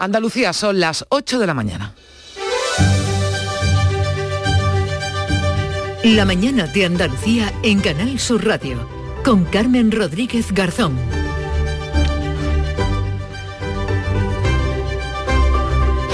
Andalucía son las 8 de la mañana. La mañana de Andalucía en Canal Sur Radio con Carmen Rodríguez Garzón.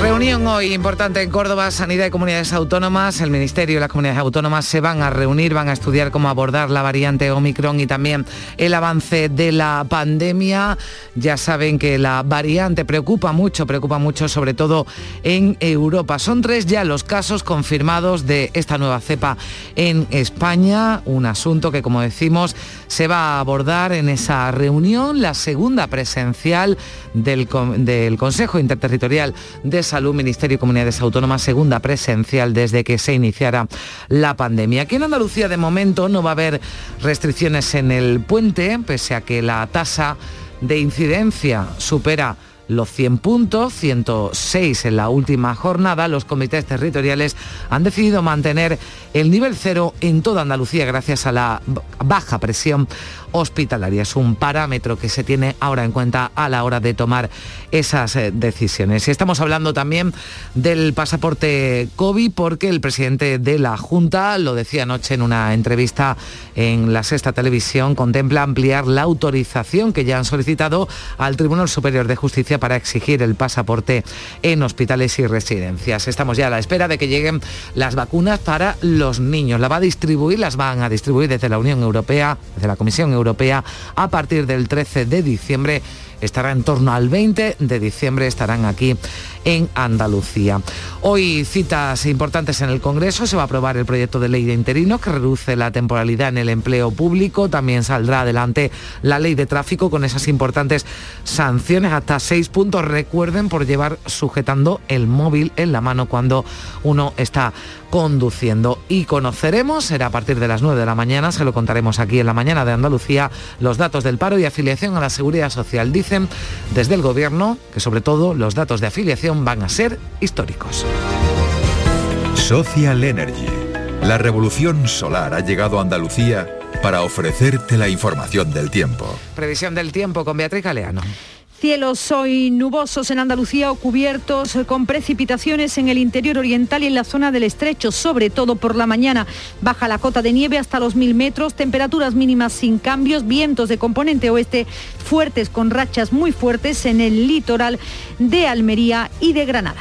Reunión hoy importante en Córdoba, Sanidad y Comunidades Autónomas. El Ministerio y las comunidades autónomas se van a reunir, van a estudiar cómo abordar la variante Omicron y también el avance de la pandemia. Ya saben que la variante preocupa mucho, preocupa mucho sobre todo en Europa. Son tres ya los casos confirmados de esta nueva cepa en España, un asunto que como decimos se va a abordar en esa reunión, la segunda presencial del, del Consejo Interterritorial de Salud, Ministerio y Comunidades Autónomas, segunda presencial desde que se iniciara la pandemia. Aquí en Andalucía de momento no va a haber restricciones en el puente, pese a que la tasa de incidencia supera los 100 puntos, 106 en la última jornada, los comités territoriales han decidido mantener el nivel cero en toda Andalucía gracias a la baja presión hospitalaria. Es un parámetro que se tiene ahora en cuenta a la hora de tomar esas eh, decisiones. Y estamos hablando también del pasaporte COVID porque el presidente de la Junta, lo decía anoche en una entrevista en la Sexta Televisión, contempla ampliar la autorización que ya han solicitado al Tribunal Superior de Justicia para exigir el pasaporte en hospitales y residencias. Estamos ya a la espera de que lleguen las vacunas para los niños. La va a distribuir, las van a distribuir desde la Unión Europea, desde la Comisión Europea, a partir del 13 de diciembre estará en torno al 20 de diciembre, estarán aquí en Andalucía. Hoy citas importantes en el Congreso, se va a aprobar el proyecto de ley de interinos que reduce la temporalidad en el empleo público, también saldrá adelante la ley de tráfico con esas importantes sanciones, hasta seis puntos, recuerden, por llevar sujetando el móvil en la mano cuando uno está conduciendo. Y conoceremos, será a partir de las 9 de la mañana, se lo contaremos aquí en la mañana de Andalucía, los datos del paro y afiliación a la seguridad social. Dicen desde el gobierno que sobre todo los datos de afiliación van a ser históricos. Social Energy. La revolución solar ha llegado a Andalucía para ofrecerte la información del tiempo. Previsión del tiempo con Beatriz Galeano. Cielos hoy nubosos en Andalucía o cubiertos con precipitaciones en el interior oriental y en la zona del estrecho, sobre todo por la mañana. Baja la cota de nieve hasta los mil metros, temperaturas mínimas sin cambios, vientos de componente oeste fuertes con rachas muy fuertes en el litoral de Almería y de Granada.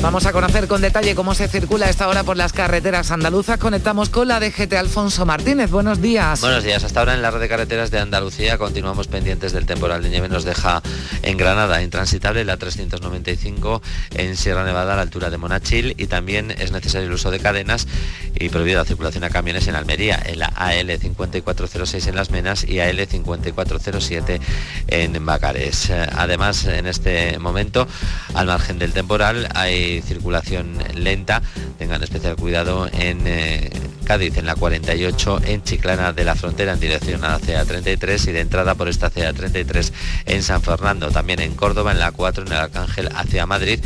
Vamos a conocer con detalle cómo se circula esta hora por las carreteras andaluzas. Conectamos con la DGT Alfonso Martínez. Buenos días. Buenos días. Hasta ahora en la red de carreteras de Andalucía continuamos pendientes del temporal de nieve. Nos deja en Granada intransitable la 395 en Sierra Nevada a la altura de Monachil y también es necesario el uso de cadenas y prohibida la circulación a camiones en Almería, en la AL 5406 en Las Menas y AL 5407 en Bacares. Además, en este momento, al margen del temporal, hay circulación lenta. Tengan especial cuidado en eh, Cádiz, en la 48, en Chiclana de la Frontera en dirección a la CA33 y de entrada por esta CA33 en San Fernando. También en Córdoba, en la 4, en el Arcángel hacia Madrid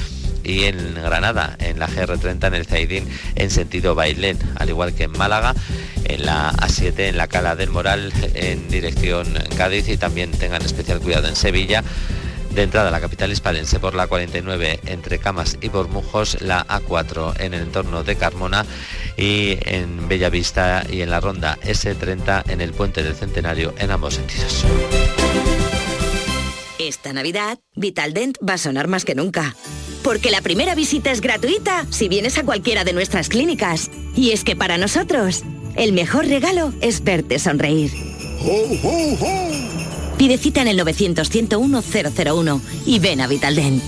y en Granada, en la GR30 en el Zaidín en sentido Bailén, al igual que en Málaga, en la A7 en la Cala del Moral en dirección Cádiz y también tengan especial cuidado en Sevilla de entrada a la capital hispalense por la 49 entre Camas y Bormujos, la A4 en el entorno de Carmona y en Bellavista y en la ronda S30 en el puente del Centenario en ambos sentidos. Esta Navidad, Vitaldent va a sonar más que nunca. Porque la primera visita es gratuita si vienes a cualquiera de nuestras clínicas. Y es que para nosotros, el mejor regalo es verte sonreír. Pide cita en el 900-101-001 y ven a Vitaldent.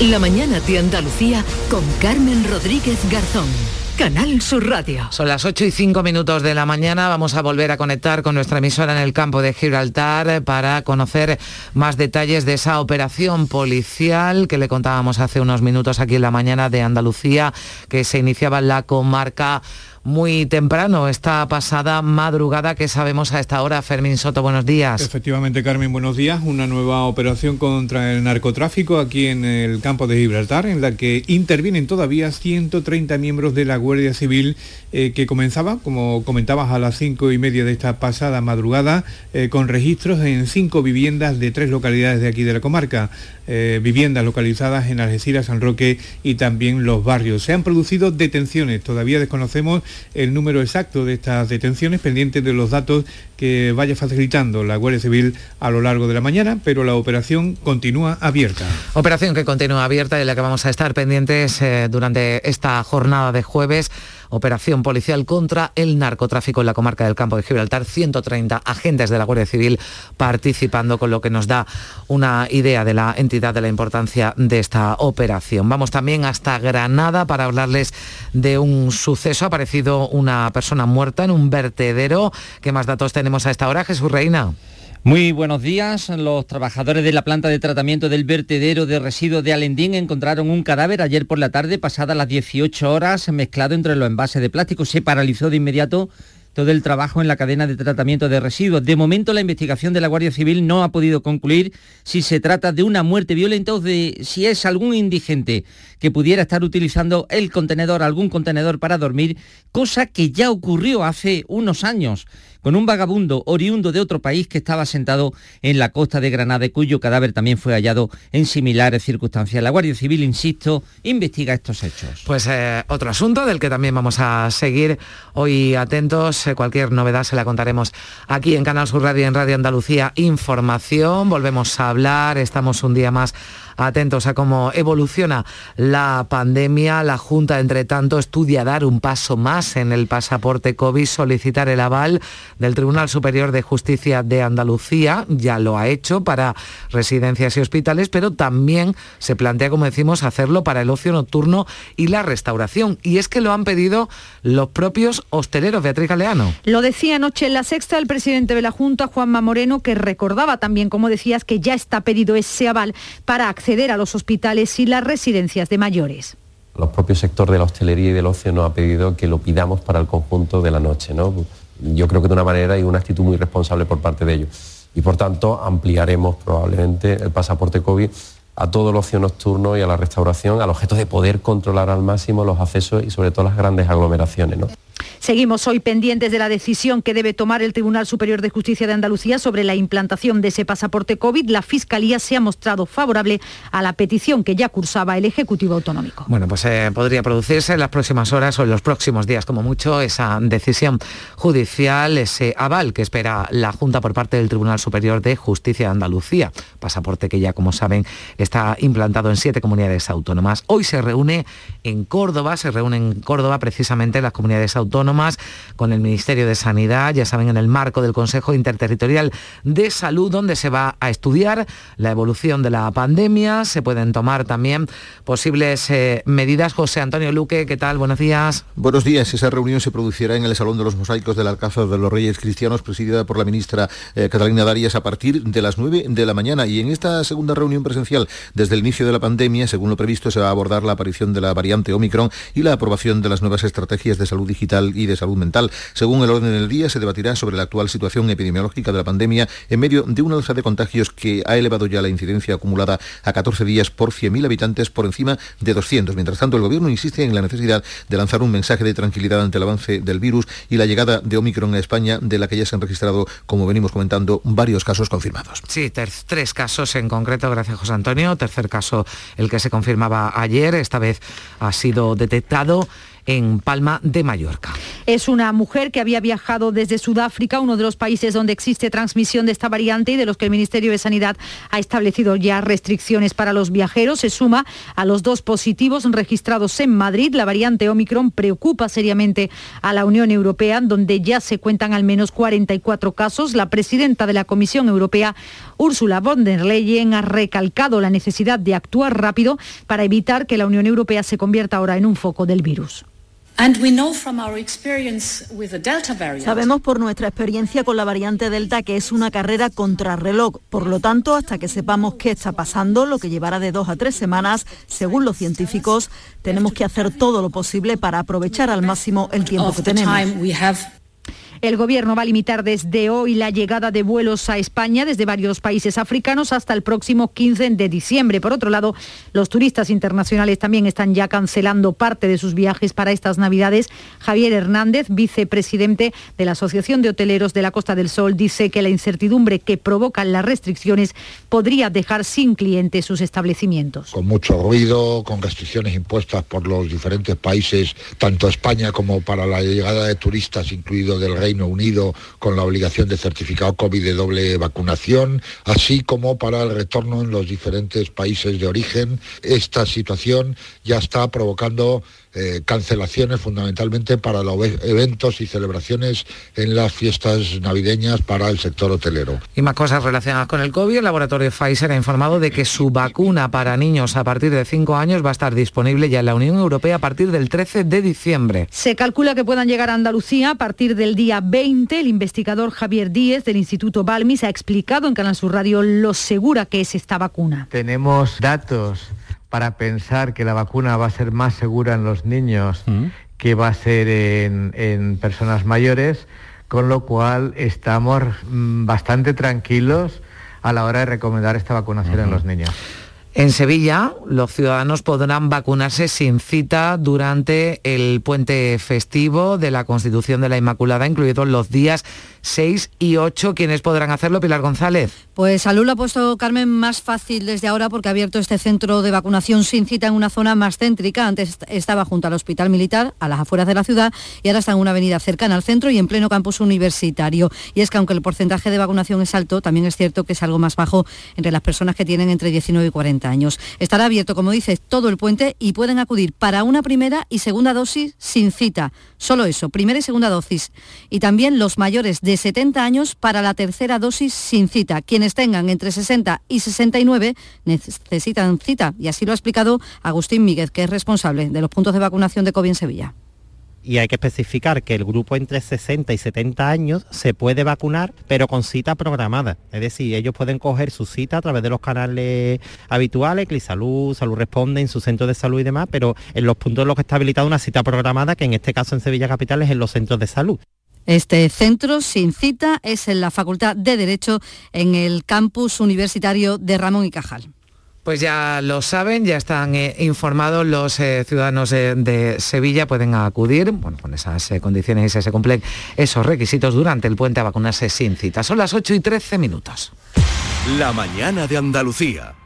La mañana de Andalucía con Carmen Rodríguez Garzón. Canal Sur Radio. Son las 8 y 5 minutos de la mañana. Vamos a volver a conectar con nuestra emisora en el campo de Gibraltar para conocer más detalles de esa operación policial que le contábamos hace unos minutos aquí en la mañana de Andalucía, que se iniciaba en la comarca muy temprano, esta pasada madrugada que sabemos a esta hora. Fermín Soto, buenos días. Efectivamente, Carmen, buenos días. Una nueva operación contra el narcotráfico aquí en el campo de Gibraltar, en la que intervienen todavía 130 miembros de la Guardia Civil, eh, que comenzaba, como comentabas, a las cinco y media de esta pasada madrugada, eh, con registros en cinco viviendas de tres localidades de aquí de la comarca. Eh, viviendas localizadas en Algeciras, San Roque y también los barrios. Se han producido detenciones, todavía desconocemos el número exacto de estas detenciones, pendientes de los datos que vaya facilitando la Guardia Civil a lo largo de la mañana, pero la operación continúa abierta. Operación que continúa abierta y de la que vamos a estar pendientes durante esta jornada de jueves operación policial contra el narcotráfico en la comarca del Campo de Gibraltar, 130 agentes de la Guardia Civil participando, con lo que nos da una idea de la entidad, de la importancia de esta operación. Vamos también hasta Granada para hablarles de un suceso. Ha aparecido una persona muerta en un vertedero. ¿Qué más datos tenemos a esta hora, Jesús Reina? Muy buenos días. Los trabajadores de la planta de tratamiento del vertedero de residuos de Alendín encontraron un cadáver ayer por la tarde, pasadas las 18 horas, mezclado entre los envases de plástico. Se paralizó de inmediato todo el trabajo en la cadena de tratamiento de residuos. De momento la investigación de la Guardia Civil no ha podido concluir si se trata de una muerte violenta o de si es algún indigente que pudiera estar utilizando el contenedor, algún contenedor para dormir, cosa que ya ocurrió hace unos años con un vagabundo oriundo de otro país que estaba sentado en la costa de Granada y cuyo cadáver también fue hallado en similares circunstancias. La Guardia Civil, insisto, investiga estos hechos. Pues eh, otro asunto del que también vamos a seguir hoy atentos. Eh, cualquier novedad se la contaremos aquí en Canal Sur Radio, en Radio Andalucía Información. Volvemos a hablar, estamos un día más atentos a cómo evoluciona la pandemia. La Junta, entre tanto, estudia dar un paso más en el pasaporte COVID, solicitar el aval del Tribunal Superior de Justicia de Andalucía. Ya lo ha hecho para residencias y hospitales, pero también se plantea, como decimos, hacerlo para el ocio nocturno y la restauración. Y es que lo han pedido los propios hosteleros. Beatriz Galeano. Lo decía anoche en la sexta el presidente de la Junta, Juanma Moreno, que recordaba también, como decías, que ya está pedido ese aval para acceder a los hospitales y las residencias de mayores. Los propios sectores de la hostelería y del ocio nos ha pedido que lo pidamos para el conjunto de la noche. ¿no? Yo creo que de una manera y una actitud muy responsable por parte de ellos. Y por tanto ampliaremos probablemente el pasaporte COVID a todo el ocio nocturno y a la restauración al objeto de poder controlar al máximo los accesos y sobre todo las grandes aglomeraciones. ¿no? Seguimos hoy pendientes de la decisión que debe tomar el Tribunal Superior de Justicia de Andalucía sobre la implantación de ese pasaporte COVID. La Fiscalía se ha mostrado favorable a la petición que ya cursaba el Ejecutivo Autonómico. Bueno, pues eh, podría producirse en las próximas horas o en los próximos días, como mucho, esa decisión judicial, ese aval que espera la Junta por parte del Tribunal Superior de Justicia de Andalucía. Pasaporte que ya, como saben, está implantado en siete comunidades autónomas. Hoy se reúne en Córdoba, se reúne en Córdoba precisamente las comunidades autónomas con el Ministerio de Sanidad, ya saben, en el marco del Consejo Interterritorial de Salud, donde se va a estudiar la evolución de la pandemia. Se pueden tomar también posibles eh, medidas. José Antonio Luque, ¿qué tal? Buenos días. Buenos días. Esa reunión se producirá en el Salón de los Mosaicos del Alcázar de los Reyes Cristianos, presidida por la ministra eh, Catalina Darias a partir de las 9 de la mañana. Y en esta segunda reunión presencial, desde el inicio de la pandemia, según lo previsto, se va a abordar la aparición de la variante Omicron y la aprobación de las nuevas estrategias de salud digital y de salud mental. Según el orden del día, se debatirá sobre la actual situación epidemiológica de la pandemia en medio de una alza de contagios que ha elevado ya la incidencia acumulada a 14 días por 100.000 habitantes por encima de 200. Mientras tanto, el Gobierno insiste en la necesidad de lanzar un mensaje de tranquilidad ante el avance del virus y la llegada de Omicron a España, de la que ya se han registrado, como venimos comentando, varios casos confirmados. Sí, tres casos en concreto, gracias José Antonio. Tercer caso, el que se confirmaba ayer, esta vez ha sido detectado en Palma de Mallorca. Es una mujer que había viajado desde Sudáfrica, uno de los países donde existe transmisión de esta variante y de los que el Ministerio de Sanidad ha establecido ya restricciones para los viajeros. Se suma a los dos positivos registrados en Madrid. La variante Omicron preocupa seriamente a la Unión Europea, donde ya se cuentan al menos 44 casos. La presidenta de la Comisión Europea, Ursula von der Leyen, ha recalcado la necesidad de actuar rápido para evitar que la Unión Europea se convierta ahora en un foco del virus. Sabemos por nuestra experiencia con la variante Delta que es una carrera contrarreloj. Por lo tanto, hasta que sepamos qué está pasando, lo que llevará de dos a tres semanas, según los científicos, tenemos que hacer todo lo posible para aprovechar al máximo el tiempo que tenemos. El Gobierno va a limitar desde hoy la llegada de vuelos a España desde varios países africanos hasta el próximo 15 de diciembre. Por otro lado, los turistas internacionales también están ya cancelando parte de sus viajes para estas Navidades. Javier Hernández, vicepresidente de la Asociación de Hoteleros de la Costa del Sol, dice que la incertidumbre que provocan las restricciones podría dejar sin clientes sus establecimientos. Con mucho ruido, con restricciones impuestas por los diferentes países, tanto España como para la llegada de turistas, incluido del Reino Unido con la obligación de certificado COVID de doble vacunación, así como para el retorno en los diferentes países de origen. Esta situación ya está provocando eh, cancelaciones fundamentalmente para los eventos y celebraciones en las fiestas navideñas para el sector hotelero. Y más cosas relacionadas con el COVID, el laboratorio Pfizer ha informado de que su vacuna para niños a partir de 5 años va a estar disponible ya en la Unión Europea a partir del 13 de diciembre. Se calcula que puedan llegar a Andalucía a partir del día 20. El investigador Javier Díez del Instituto Balmis ha explicado en Canal Sur Radio lo segura que es esta vacuna. Tenemos datos para pensar que la vacuna va a ser más segura en los niños que va a ser en, personas mayores, con lo cual estamos mm, bastante tranquilos a la hora de recomendar esta vacunación en los niños. En Sevilla, los ciudadanos podrán vacunarse sin cita durante el puente festivo de la Constitución de la Inmaculada, incluidos los días 6 y 8. ¿Quiénes podrán hacerlo, Pilar González? Pues Salud lo ha puesto, Carmen, más fácil desde ahora porque ha abierto este centro de vacunación sin cita en una zona más céntrica. Antes estaba junto al Hospital Militar, a las afueras de la ciudad, y ahora está en una avenida cercana al centro y en pleno campus universitario. Y es que aunque el porcentaje de vacunación es alto, también es cierto que es algo más bajo entre las personas que tienen entre 19 y 40 años. Estará abierto, como dices, todo el puente y pueden acudir para una primera y segunda dosis sin cita. Solo eso, primera y segunda dosis. Y también los mayores de 70 años para la tercera dosis sin cita. Quienes tengan entre 60 y 69 necesitan cita. Y así lo ha explicado Agustín Míguez, que es responsable de los puntos de vacunación de COVID en Sevilla y hay que especificar que el grupo entre 60 y 70 años se puede vacunar, pero con cita programada. Es decir, ellos pueden coger su cita a través de los canales habituales, Clisalud, Salud Responde, en su centro de salud y demás, pero en los puntos en los que está habilitada una cita programada, que en este caso en Sevilla Capital es en los centros de salud. Este centro sin cita es en la Facultad de Derecho en el campus universitario de Ramón y Cajal. Pues ya lo saben, ya están eh, informados los eh, ciudadanos de Sevilla, pueden acudir, bueno, con esas eh, condiciones y se cumplen esos requisitos durante el puente a vacunarse sin cita. Son las 8 y 13 minutos. La mañana de Andalucía.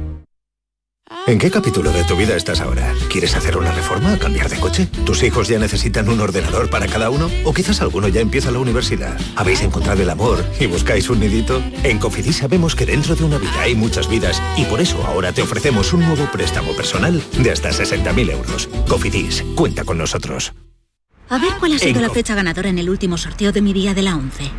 ¿En qué capítulo de tu vida estás ahora? ¿Quieres hacer una reforma o cambiar de coche? ¿Tus hijos ya necesitan un ordenador para cada uno? ¿O quizás alguno ya empieza la universidad? ¿Habéis encontrado el amor y buscáis un nidito? En Cofidis sabemos que dentro de una vida hay muchas vidas y por eso ahora te ofrecemos un nuevo préstamo personal de hasta 60.000 euros. Cofidis, cuenta con nosotros. A ver cuál ha sido la fecha ganadora en el último sorteo de mi día de la 11.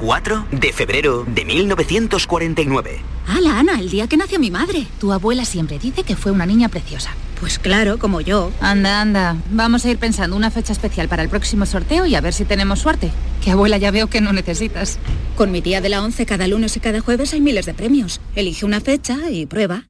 4 de febrero de 1949. ¡Hala, Ana! El día que nació mi madre. Tu abuela siempre dice que fue una niña preciosa. Pues claro, como yo. Anda, anda. Vamos a ir pensando una fecha especial para el próximo sorteo y a ver si tenemos suerte. Que abuela ya veo que no necesitas. Con mi día de la 11 cada lunes y cada jueves hay miles de premios. Elige una fecha y prueba.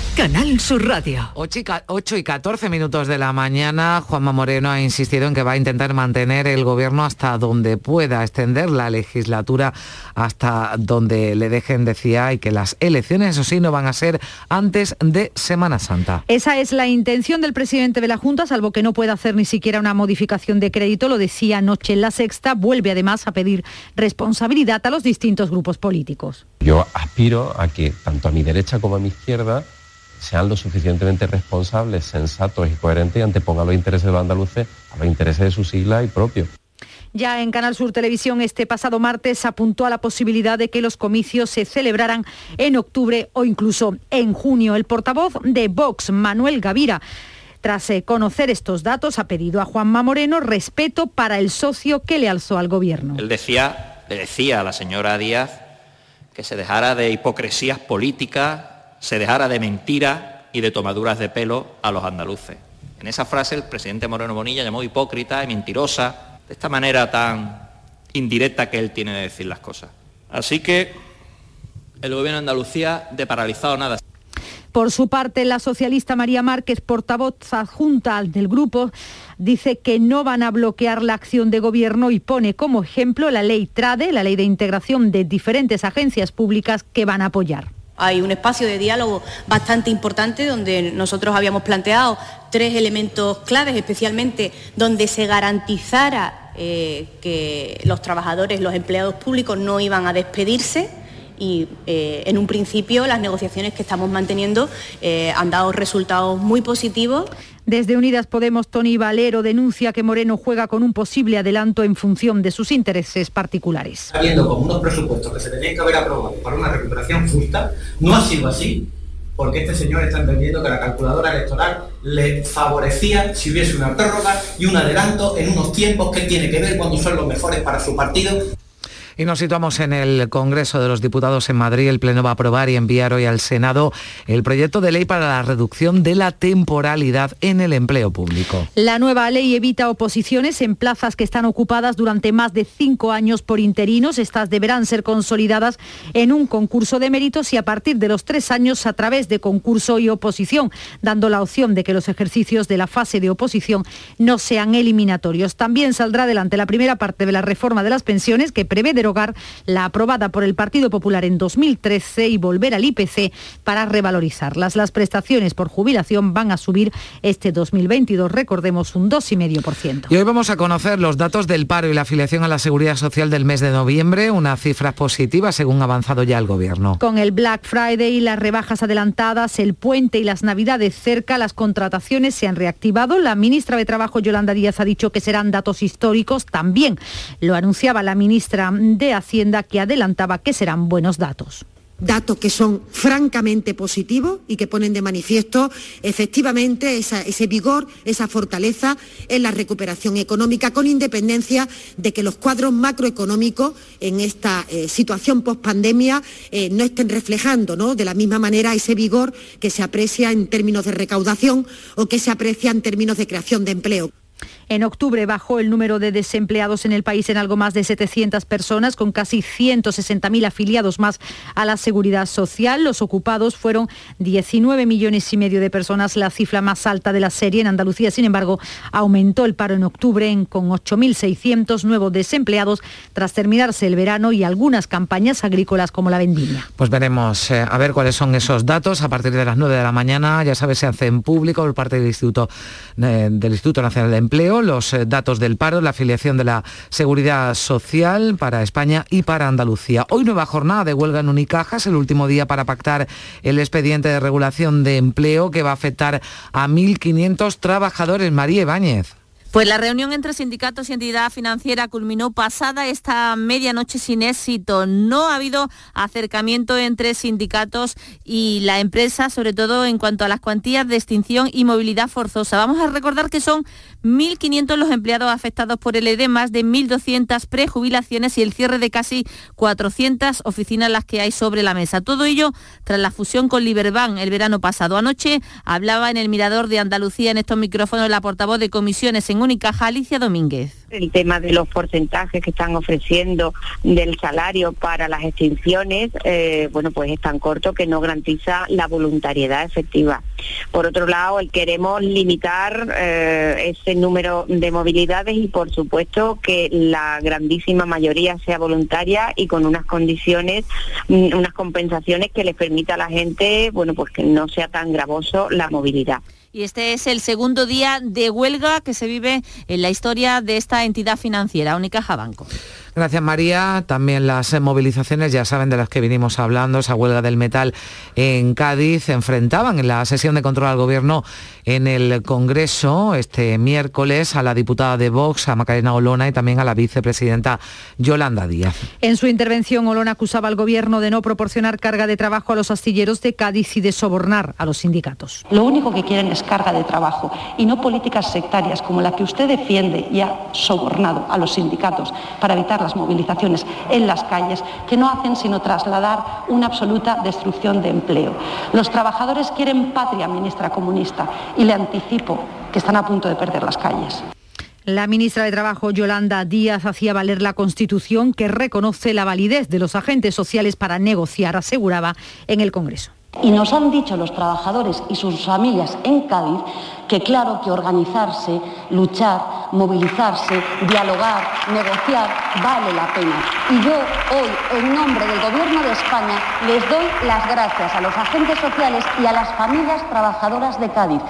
Canal Sur Radio. 8 y 14 minutos de la mañana, Juanma Moreno ha insistido en que va a intentar mantener el gobierno hasta donde pueda, extender la legislatura hasta donde le dejen, decía, y que las elecciones, eso sí, no van a ser antes de Semana Santa. Esa es la intención del presidente de la Junta, salvo que no pueda hacer ni siquiera una modificación de crédito, lo decía anoche en la sexta, vuelve además a pedir responsabilidad a los distintos grupos políticos. Yo aspiro a que tanto a mi derecha como a mi izquierda sean lo suficientemente responsables, sensatos y coherentes y antepongan los intereses de los andaluces a los intereses de su sigla y propio. Ya en Canal Sur Televisión este pasado martes apuntó a la posibilidad de que los comicios se celebraran en octubre o incluso en junio. El portavoz de Vox, Manuel Gavira, tras eh, conocer estos datos, ha pedido a Juanma Moreno respeto para el socio que le alzó al gobierno. Él decía, le decía a la señora Díaz que se dejara de hipocresías políticas se dejara de mentiras y de tomaduras de pelo a los andaluces. En esa frase el presidente Moreno Bonilla llamó hipócrita y mentirosa, de esta manera tan indirecta que él tiene de decir las cosas. Así que el gobierno de Andalucía de paralizado nada. Por su parte, la socialista María Márquez, portavoz adjunta del grupo, dice que no van a bloquear la acción de gobierno y pone como ejemplo la ley TRADE, la ley de integración de diferentes agencias públicas que van a apoyar. Hay un espacio de diálogo bastante importante donde nosotros habíamos planteado tres elementos claves, especialmente donde se garantizara eh, que los trabajadores, los empleados públicos no iban a despedirse y eh, en un principio las negociaciones que estamos manteniendo eh, han dado resultados muy positivos. Desde Unidas Podemos, Tony Valero denuncia que Moreno juega con un posible adelanto en función de sus intereses particulares. Habiendo con unos presupuestos que se tenían que haber aprobado para una recuperación justa, no ha sido así, porque este señor está entendiendo que la calculadora electoral le favorecía si hubiese una prórroga y un adelanto en unos tiempos que tiene que ver cuando son los mejores para su partido y nos situamos en el Congreso de los Diputados en Madrid. El Pleno va a aprobar y enviar hoy al Senado el proyecto de ley para la reducción de la temporalidad en el empleo público. La nueva ley evita oposiciones en plazas que están ocupadas durante más de cinco años por interinos. Estas deberán ser consolidadas en un concurso de méritos y a partir de los tres años a través de concurso y oposición, dando la opción de que los ejercicios de la fase de oposición no sean eliminatorios. También saldrá adelante la primera parte de la reforma de las pensiones que prevé derogar la aprobada por el Partido Popular en 2013 y volver al IPC para revalorizarlas. Las prestaciones por jubilación van a subir este 2022, recordemos, un 2,5%. Y hoy vamos a conocer los datos del paro y la afiliación a la Seguridad Social del mes de noviembre, una cifra positiva según ha avanzado ya el Gobierno. Con el Black Friday y las rebajas adelantadas, el puente y las navidades cerca, las contrataciones se han reactivado. La ministra de Trabajo, Yolanda Díaz, ha dicho que serán datos históricos. También lo anunciaba la ministra de Hacienda que adelantaba que serán buenos datos datos que son francamente positivos y que ponen de manifiesto efectivamente ese vigor, esa fortaleza en la recuperación económica, con independencia de que los cuadros macroeconómicos en esta eh, situación post-pandemia eh, no estén reflejando ¿no? de la misma manera ese vigor que se aprecia en términos de recaudación o que se aprecia en términos de creación de empleo. En octubre bajó el número de desempleados en el país en algo más de 700 personas, con casi 160.000 afiliados más a la seguridad social. Los ocupados fueron 19 millones y medio de personas, la cifra más alta de la serie. En Andalucía, sin embargo, aumentó el paro en octubre con 8.600 nuevos desempleados tras terminarse el verano y algunas campañas agrícolas como la vendimia. Pues veremos eh, a ver cuáles son esos datos a partir de las 9 de la mañana. Ya sabes, se hace en público por parte del Instituto, eh, del Instituto Nacional de Empleo los eh, datos del paro, la afiliación de la Seguridad Social para España y para Andalucía. Hoy nueva jornada de huelga en Unicajas, el último día para pactar el expediente de regulación de empleo que va a afectar a 1.500 trabajadores. María Ibáñez. Pues la reunión entre sindicatos y entidad financiera culminó pasada esta medianoche sin éxito. No ha habido acercamiento entre sindicatos y la empresa, sobre todo en cuanto a las cuantías de extinción y movilidad forzosa. Vamos a recordar que son 1.500 los empleados afectados por el EDE, más de 1.200 prejubilaciones y el cierre de casi 400 oficinas las que hay sobre la mesa. Todo ello tras la fusión con Liberbank el verano pasado. Anoche hablaba en el Mirador de Andalucía en estos micrófonos la portavoz de comisiones en Unicaja, Alicia Domínguez. El tema de los porcentajes que están ofreciendo del salario para las extinciones, eh, bueno, pues es tan corto que no garantiza la voluntariedad efectiva. Por otro lado, queremos limitar eh, ese número de movilidades y, por supuesto, que la grandísima mayoría sea voluntaria y con unas condiciones, mm, unas compensaciones que les permita a la gente, bueno, pues que no sea tan gravoso la movilidad y este es el segundo día de huelga que se vive en la historia de esta entidad financiera, Unicaja Banco. Gracias María. También las movilizaciones, ya saben de las que vinimos hablando, esa huelga del metal en Cádiz, enfrentaban en la sesión de control al gobierno en el Congreso este miércoles a la diputada de Vox, a Macarena Olona y también a la vicepresidenta Yolanda Díaz. En su intervención, Olona acusaba al gobierno de no proporcionar carga de trabajo a los astilleros de Cádiz y de sobornar a los sindicatos. Lo único que quieren es carga de trabajo y no políticas sectarias como la que usted defiende y ha sobornado a los sindicatos para evitar las movilizaciones en las calles, que no hacen sino trasladar una absoluta destrucción de empleo. Los trabajadores quieren patria, ministra comunista, y le anticipo que están a punto de perder las calles. La ministra de Trabajo, Yolanda Díaz, hacía valer la Constitución que reconoce la validez de los agentes sociales para negociar, aseguraba en el Congreso. Y nos han dicho los trabajadores y sus familias en Cádiz que claro que organizarse, luchar, movilizarse, dialogar, negociar, vale la pena. Y yo hoy, en nombre del Gobierno de España, les doy las gracias a los agentes sociales y a las familias trabajadoras de Cádiz.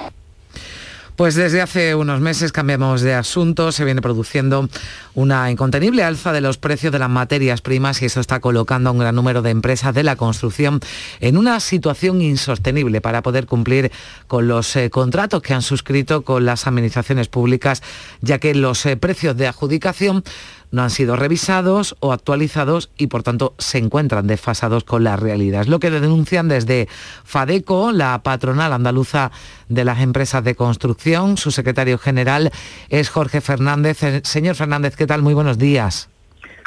Pues desde hace unos meses cambiamos de asunto, se viene produciendo una incontenible alza de los precios de las materias primas y eso está colocando a un gran número de empresas de la construcción en una situación insostenible para poder cumplir con los eh, contratos que han suscrito con las administraciones públicas, ya que los eh, precios de adjudicación no han sido revisados o actualizados y por tanto se encuentran desfasados con la realidad. Es lo que denuncian desde FADECO, la patronal andaluza de las empresas de construcción. Su secretario general es Jorge Fernández. Eh, señor Fernández, ¿qué tal? Muy buenos días.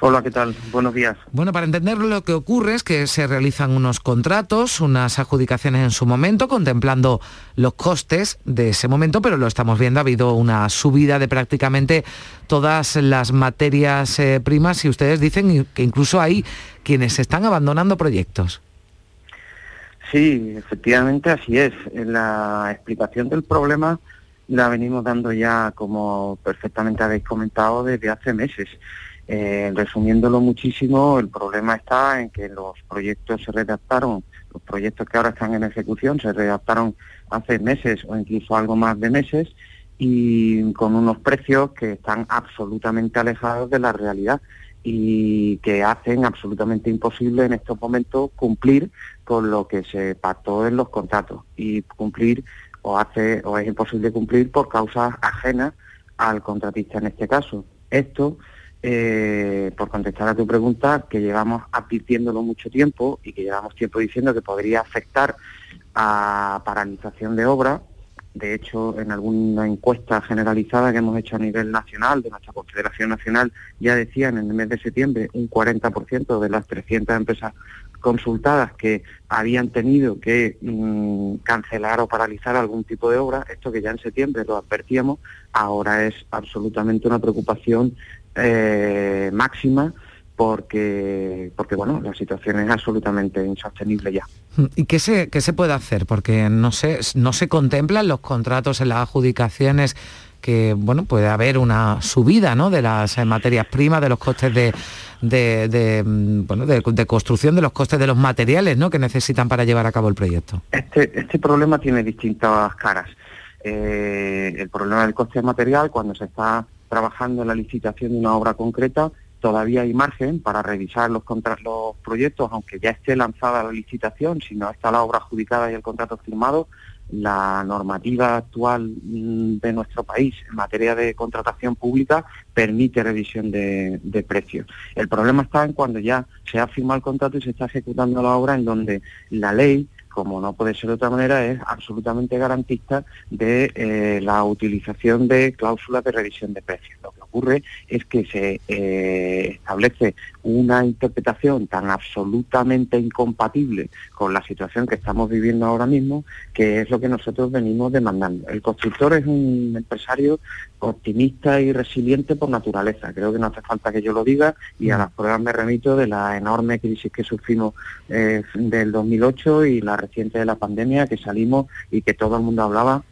Hola, ¿qué tal? Buenos días. Bueno, para entender lo que ocurre es que se realizan unos contratos, unas adjudicaciones en su momento, contemplando los costes de ese momento, pero lo estamos viendo, ha habido una subida de prácticamente todas las materias eh, primas y ustedes dicen que incluso hay quienes están abandonando proyectos. Sí, efectivamente así es. La explicación del problema la venimos dando ya, como perfectamente habéis comentado, desde hace meses. Eh, resumiéndolo muchísimo, el problema está en que los proyectos se redactaron, los proyectos que ahora están en ejecución se redactaron hace meses o incluso algo más de meses y con unos precios que están absolutamente alejados de la realidad y que hacen absolutamente imposible en estos momentos cumplir con lo que se pactó en los contratos y cumplir o hace o es imposible cumplir por causas ajenas al contratista en este caso. Esto eh, por contestar a tu pregunta, que llevamos advirtiéndolo mucho tiempo y que llevamos tiempo diciendo que podría afectar a paralización de obra. De hecho, en alguna encuesta generalizada que hemos hecho a nivel nacional, de nuestra Confederación Nacional, ya decían en el mes de septiembre un 40% de las 300 empresas consultadas que habían tenido que mm, cancelar o paralizar algún tipo de obra, esto que ya en septiembre lo advertíamos, ahora es absolutamente una preocupación eh, máxima porque, porque bueno, la situación es absolutamente insostenible ya. ¿Y qué se, qué se puede hacer? Porque no se, no se contemplan los contratos en las adjudicaciones que bueno puede haber una subida ¿no? de las eh, materias primas, de los costes de, de, mm, bueno, de, construcción, de los costes de los materiales ¿no? que necesitan para llevar a cabo el proyecto. Este, este problema tiene distintas caras. Eh, el problema del coste material, cuando se está trabajando en la licitación de una obra concreta, todavía hay margen para revisar los, los proyectos, aunque ya esté lanzada la licitación, si no está la obra adjudicada y el contrato firmado, la normativa actual mm, de nuestro país en materia de contratación pública permite revisión de, de, precios. El problema está en cuando ya se ha firmado el contrato y se está ejecutando la obra en donde la ley como no puede ser de otra manera, es absolutamente garantista de eh, la utilización de cláusulas de revisión de precios. Es que se eh, establece una interpretación tan absolutamente incompatible con la situación que estamos viviendo ahora mismo, que es lo que nosotros venimos demandando. El constructor es un empresario optimista y resiliente por naturaleza. Creo que no hace falta que yo lo diga y a las pruebas me remito de la enorme crisis que sufrimos eh, del 2008 y la reciente de la pandemia, que salimos y que todo el mundo hablaba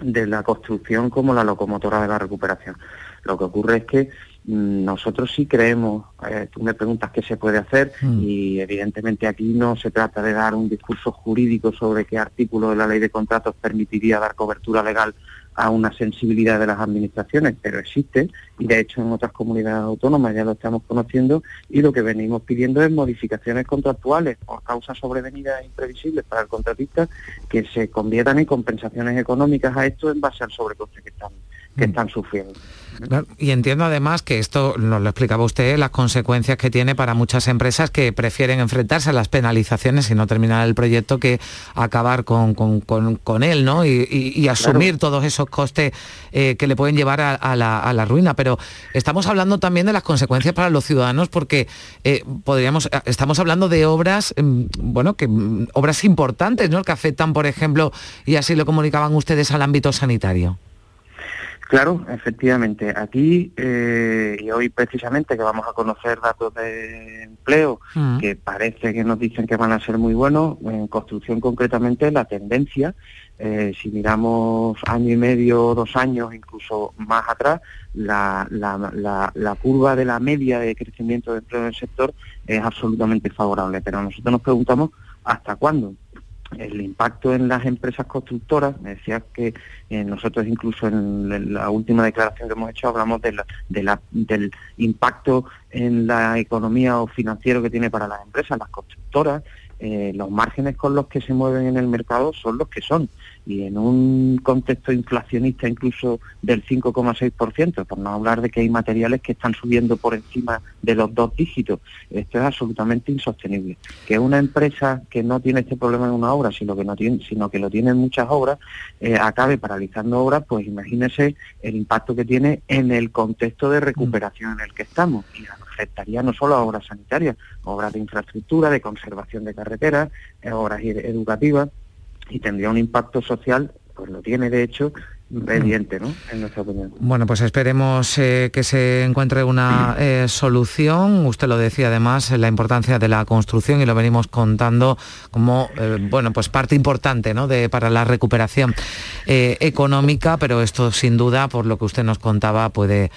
de la construcción como la locomotora de la recuperación. Lo que ocurre es que mm, nosotros sí creemos, eh, tú me preguntas qué se puede hacer Mm. y evidentemente aquí no se trata de dar un discurso jurídico sobre qué artículo de la ley de contratos permitiría dar cobertura legal a una sensibilidad de las administraciones, pero existe y de hecho en otras comunidades autónomas ya lo estamos conociendo y lo que venimos pidiendo es modificaciones contractuales por causas sobrevenidas e imprevisibles para el contratista que se conviertan en compensaciones económicas a esto en base al sobrecoste que están, que están sufriendo. Claro, Y entiendo además que esto, nos lo explicaba usted, las consecuencias que tiene para muchas empresas que prefieren enfrentarse a las penalizaciones y no terminar el proyecto que acabar con, con- con- con él, ¿no? Y, y- y asumir todos esos costes eh, que le pueden llevar a, a la, a la ruina. Pero estamos hablando también de las consecuencias para los ciudadanos porque eh, podríamos, eh, estamos hablando de obras, mm, bueno, que mm, obras importantes, ¿no? Que afectan, por ejemplo, y así lo comunicaban ustedes al ámbito sanitario. Claro, efectivamente. Aquí, eh, y hoy precisamente que vamos a conocer datos de empleo Mm. que parece que nos dicen que van a ser muy buenos, en construcción concretamente la tendencia, eh, si miramos año y medio, dos años, incluso más atrás, la, la- la- la curva de la media de crecimiento de empleo en el sector es absolutamente favorable. Pero nosotros nos preguntamos hasta cuándo el impacto en las empresas constructoras, me decías que eh, nosotros incluso en la última declaración que hemos hecho hablamos de de la- del impacto en la economía o financiero que tiene para las empresas, las constructoras, eh, los márgenes con los que se mueven en el mercado son los que son. Y en un contexto inflacionista incluso del 5,6%, por no hablar de que hay materiales que están subiendo por encima de los dos dígitos, esto es absolutamente insostenible. Que una empresa que no tiene este problema en una obra, sino que, lo tiene en muchas obras, eh, acabe paralizando obras, pues imagínese el impacto que tiene en el contexto de recuperación en el que estamos. Afectaría no solo a obras sanitarias, obras de infraestructura, de conservación de carreteras, eh, obras ed- educativas, y tendría un impacto social, pues lo tiene de hecho, evidente, ¿no? En nuestra opinión. Bueno, pues esperemos eh, que se encuentre una eh, solución. Usted lo decía además, la importancia de la construcción y lo venimos contando como bueno, pues parte importante ¿no? de, para la recuperación económica, pero esto sin duda, por lo que usted nos contaba, puede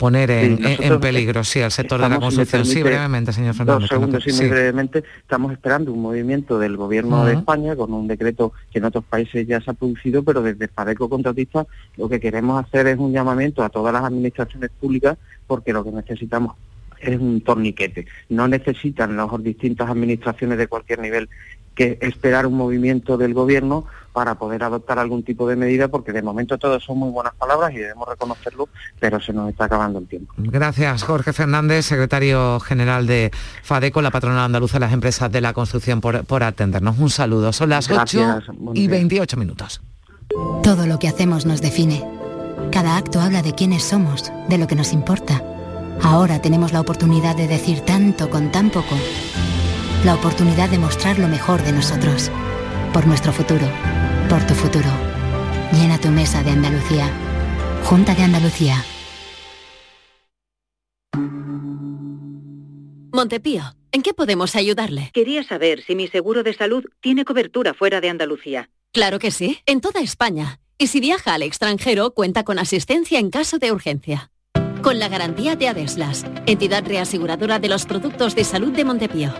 poner en, Sí, en- en nosotros peligro sí, al sector de la Estamos, si construcción. Sí, brevemente, señor Dos Fernández. no segundos muy sí. brevemente. Estamos esperando un movimiento del Gobierno de. España con un decreto que en otros países ya se ha producido, pero desde Fadeco Contratista lo que queremos hacer es un llamamiento a todas las administraciones públicas porque lo que necesitamos es un torniquete. No necesitan las distintas administraciones de cualquier nivel que esperar un movimiento del gobierno para poder adoptar algún tipo de medida, porque de momento todo son muy buenas palabras y debemos reconocerlo, pero se nos está acabando el tiempo. Gracias, Jorge Fernández, secretario general de FADECO, la patronal andaluza de las empresas de la construcción, por, por atendernos. Un saludo. Son las Gracias, 8 buenos y días. 28 minutos. Todo lo que hacemos nos define. Cada acto habla de quiénes somos, de lo que nos importa. Ahora tenemos la oportunidad de decir tanto con tan poco. La oportunidad de mostrar lo mejor de nosotros. Por nuestro futuro. Por tu futuro. Llena tu mesa de Andalucía. Junta de Andalucía. Montepío, ¿en qué podemos ayudarle? Quería saber si mi seguro de salud tiene cobertura fuera de Andalucía. Claro que sí, en toda España. Y si viaja al extranjero, cuenta con asistencia en caso de urgencia. Con la garantía de Adeslas, entidad reaseguradora de los productos de salud de Montepío.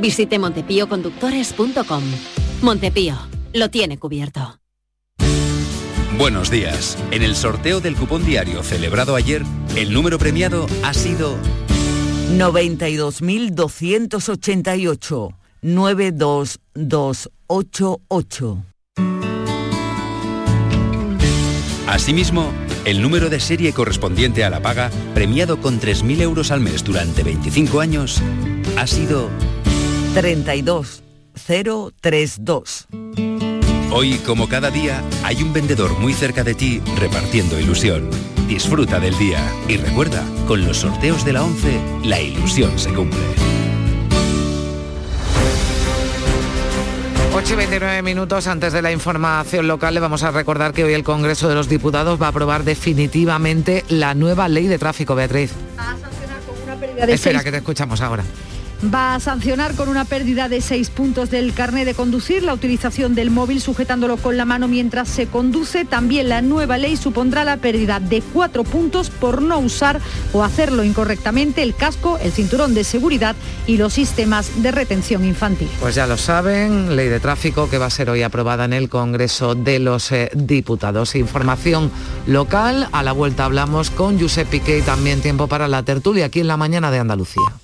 Visite montepíoconductores.com. Montepío, lo tiene cubierto. Buenos días. En el sorteo del cupón diario celebrado ayer, el número premiado ha sido 92.288 92288. Asimismo, el número de serie correspondiente a la paga, premiado con 3.000 euros al mes durante 25 años, ha sido 32032. Hoy, como cada día, hay un vendedor muy cerca de ti repartiendo ilusión. Disfruta del día y recuerda, con los sorteos de la 11, la ilusión se cumple. 8 y 29 minutos antes de la información local le vamos a recordar que hoy el Congreso de los Diputados va a aprobar definitivamente la nueva ley de tráfico, Beatriz. Espera, que te escuchamos ahora va a sancionar con una pérdida de seis puntos del carnet de conducir la utilización del móvil sujetándolo con la mano mientras se conduce. También la nueva ley supondrá la pérdida de cuatro puntos por no usar o hacerlo incorrectamente el casco, el cinturón de seguridad y los sistemas de retención infantil. Pues ya lo saben, ley de tráfico que va a ser hoy aprobada en el Congreso de los eh, Diputados. Información local, a la vuelta hablamos con Josep Piqué también tiempo para la tertulia aquí en la mañana de Andalucía.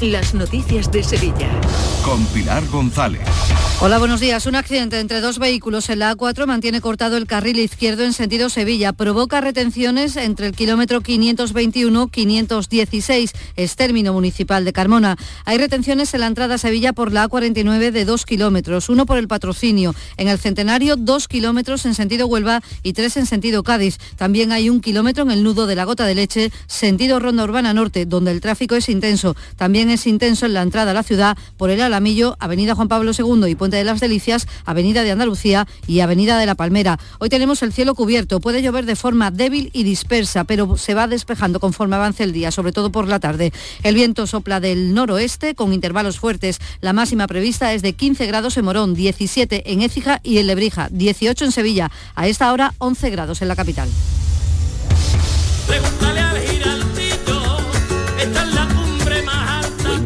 las noticias de Sevilla. Con Pilar González. Hola, buenos días. Un accidente entre dos vehículos en la A4 mantiene cortado el carril izquierdo en sentido Sevilla. Provoca retenciones entre el kilómetro 521-516, es término municipal de Carmona. Hay retenciones en la entrada a Sevilla por la A49 de dos kilómetros, uno por el patrocinio. En el Centenario, dos kilómetros en sentido Huelva y tres en sentido Cádiz. También hay un kilómetro en el nudo de la Gota de Leche, sentido Ronda Urbana Norte, donde el tráfico es intenso. También es intenso en la entrada a la ciudad por el Alamillo, Avenida Juan Pablo II y Puente de las Delicias, Avenida de Andalucía y Avenida de la Palmera. Hoy tenemos el cielo cubierto, puede llover de forma débil y dispersa, pero se va despejando conforme avance el día, sobre todo por la tarde. El viento sopla del noroeste con intervalos fuertes. La máxima prevista es de 15 grados en Morón, 17 en Écija y en Lebrija, 18 en Sevilla. A esta hora 11 grados en la capital.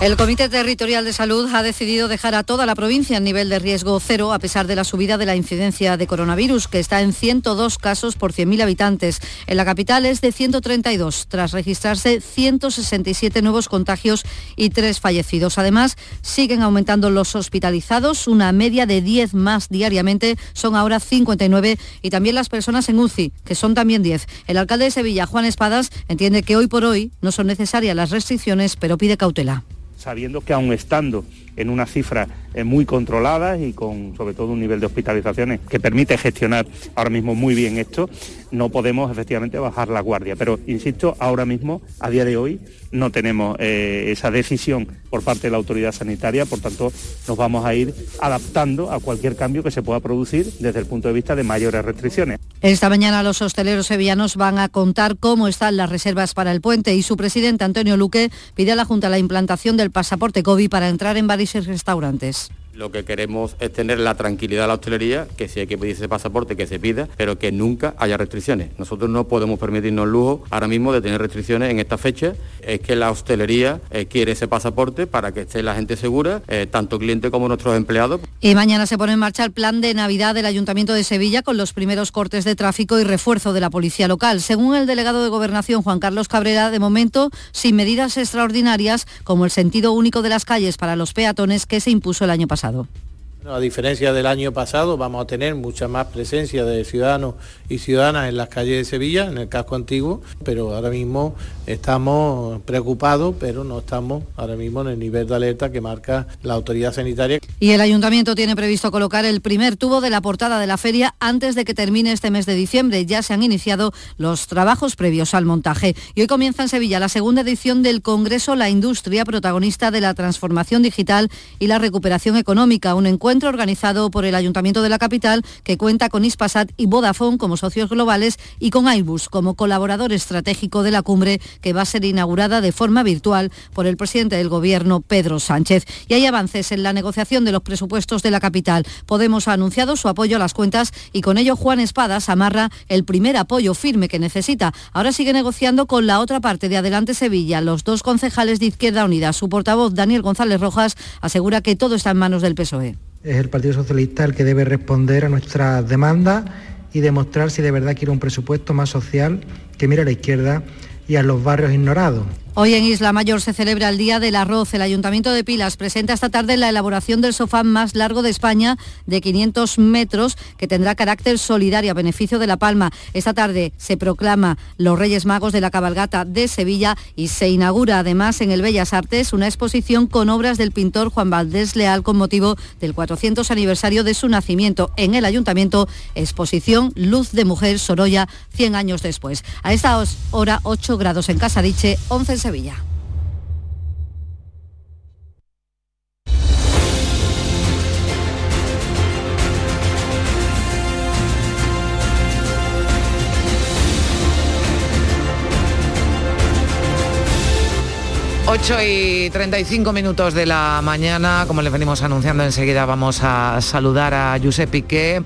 El Comité Territorial de Salud ha decidido dejar a toda la provincia en nivel de riesgo cero a pesar de la subida de la incidencia de coronavirus, que está en 102 casos por 100.000 habitantes. En la capital es de 132, tras registrarse 167 nuevos contagios y 3 fallecidos. Además, siguen aumentando los hospitalizados, una media de 10 más diariamente, son ahora 59, y también las personas en UCI, que son también 10. El alcalde de Sevilla, Juan Espadas, entiende que hoy por hoy no son necesarias las restricciones, pero pide cautela sabiendo que aún estando en una cifra eh, muy controlada y con sobre todo un nivel de hospitalizaciones que permite gestionar ahora mismo muy bien esto, no podemos efectivamente bajar la guardia. Pero, insisto, ahora mismo, a día de hoy, no tenemos eh, esa decisión por parte de la autoridad sanitaria, por tanto, nos vamos a ir adaptando a cualquier cambio que se pueda producir desde el punto de vista de mayores restricciones. Esta mañana los hosteleros sevillanos van a contar cómo están las reservas para el puente y su presidente Antonio Luque pide a la Junta la implantación del pasaporte COVID para entrar en bares y restaurantes. Lo que queremos es tener la tranquilidad de la hostelería, que si hay que pedir ese pasaporte, que se pida, pero que nunca haya restricciones. Nosotros no podemos permitirnos el lujo ahora mismo de tener restricciones en esta fecha. Es que la hostelería eh, quiere ese pasaporte para que esté la gente segura, eh, tanto cliente como nuestros empleados. Y mañana se pone en marcha el plan de Navidad del Ayuntamiento de Sevilla con los primeros cortes de tráfico y refuerzo de la policía local. Según el delegado de Gobernación, Juan Carlos Cabrera, de momento sin medidas extraordinarias como el sentido único de las calles para los peatones que se impuso el año pasado. A diferencia del año pasado, vamos a tener mucha más presencia de ciudadanos y ciudadanas en las calles de Sevilla, en el casco antiguo, pero ahora mismo estamos preocupados, pero no estamos ahora mismo en el nivel de alerta que marca la autoridad sanitaria. Y el ayuntamiento tiene previsto colocar el primer tubo de la portada de la feria antes de que termine este mes de diciembre. Ya se han iniciado los trabajos previos al montaje. Y hoy comienza en Sevilla la segunda edición del Congreso La Industria, protagonista de la transformación digital y la recuperación económica, un encuentro organizado por el Ayuntamiento de la capital que cuenta con Ispasat y Vodafone como socios globales y con Airbus como colaborador estratégico de la cumbre que va a ser inaugurada de forma virtual por el presidente del Gobierno, Pedro Sánchez. Y hay avances en la negociación de los presupuestos de la capital. Podemos ha anunciado su apoyo a las cuentas y con ello Juan Espadas amarra el primer apoyo firme que necesita. Ahora sigue negociando con la otra parte de Adelante Sevilla. Los dos concejales de Izquierda Unida, su portavoz Daniel González Rojas, asegura que todo está en manos del PSOE. Es el Partido Socialista el que debe responder a nuestras demandas y demostrar si de verdad quiere un presupuesto más social que mire a la izquierda y a los barrios ignorados. Hoy en Isla Mayor se celebra el Día del Arroz. El Ayuntamiento de Pilas presenta esta tarde la elaboración del sofá más largo de España de 500 metros que tendrá carácter solidario a beneficio de La Palma. Esta tarde se proclama los Reyes Magos de la Cabalgata de Sevilla y se inaugura además en el Bellas Artes una exposición con obras del pintor Juan Valdés Leal con motivo del 400 aniversario de su nacimiento en el Ayuntamiento. Exposición Luz de Mujer Sorolla 100 años después. A esta hora 8 grados en Casadiche, 11 en Ocho y 35 minutos de la mañana, como les venimos anunciando enseguida, vamos a saludar a Josep Piqué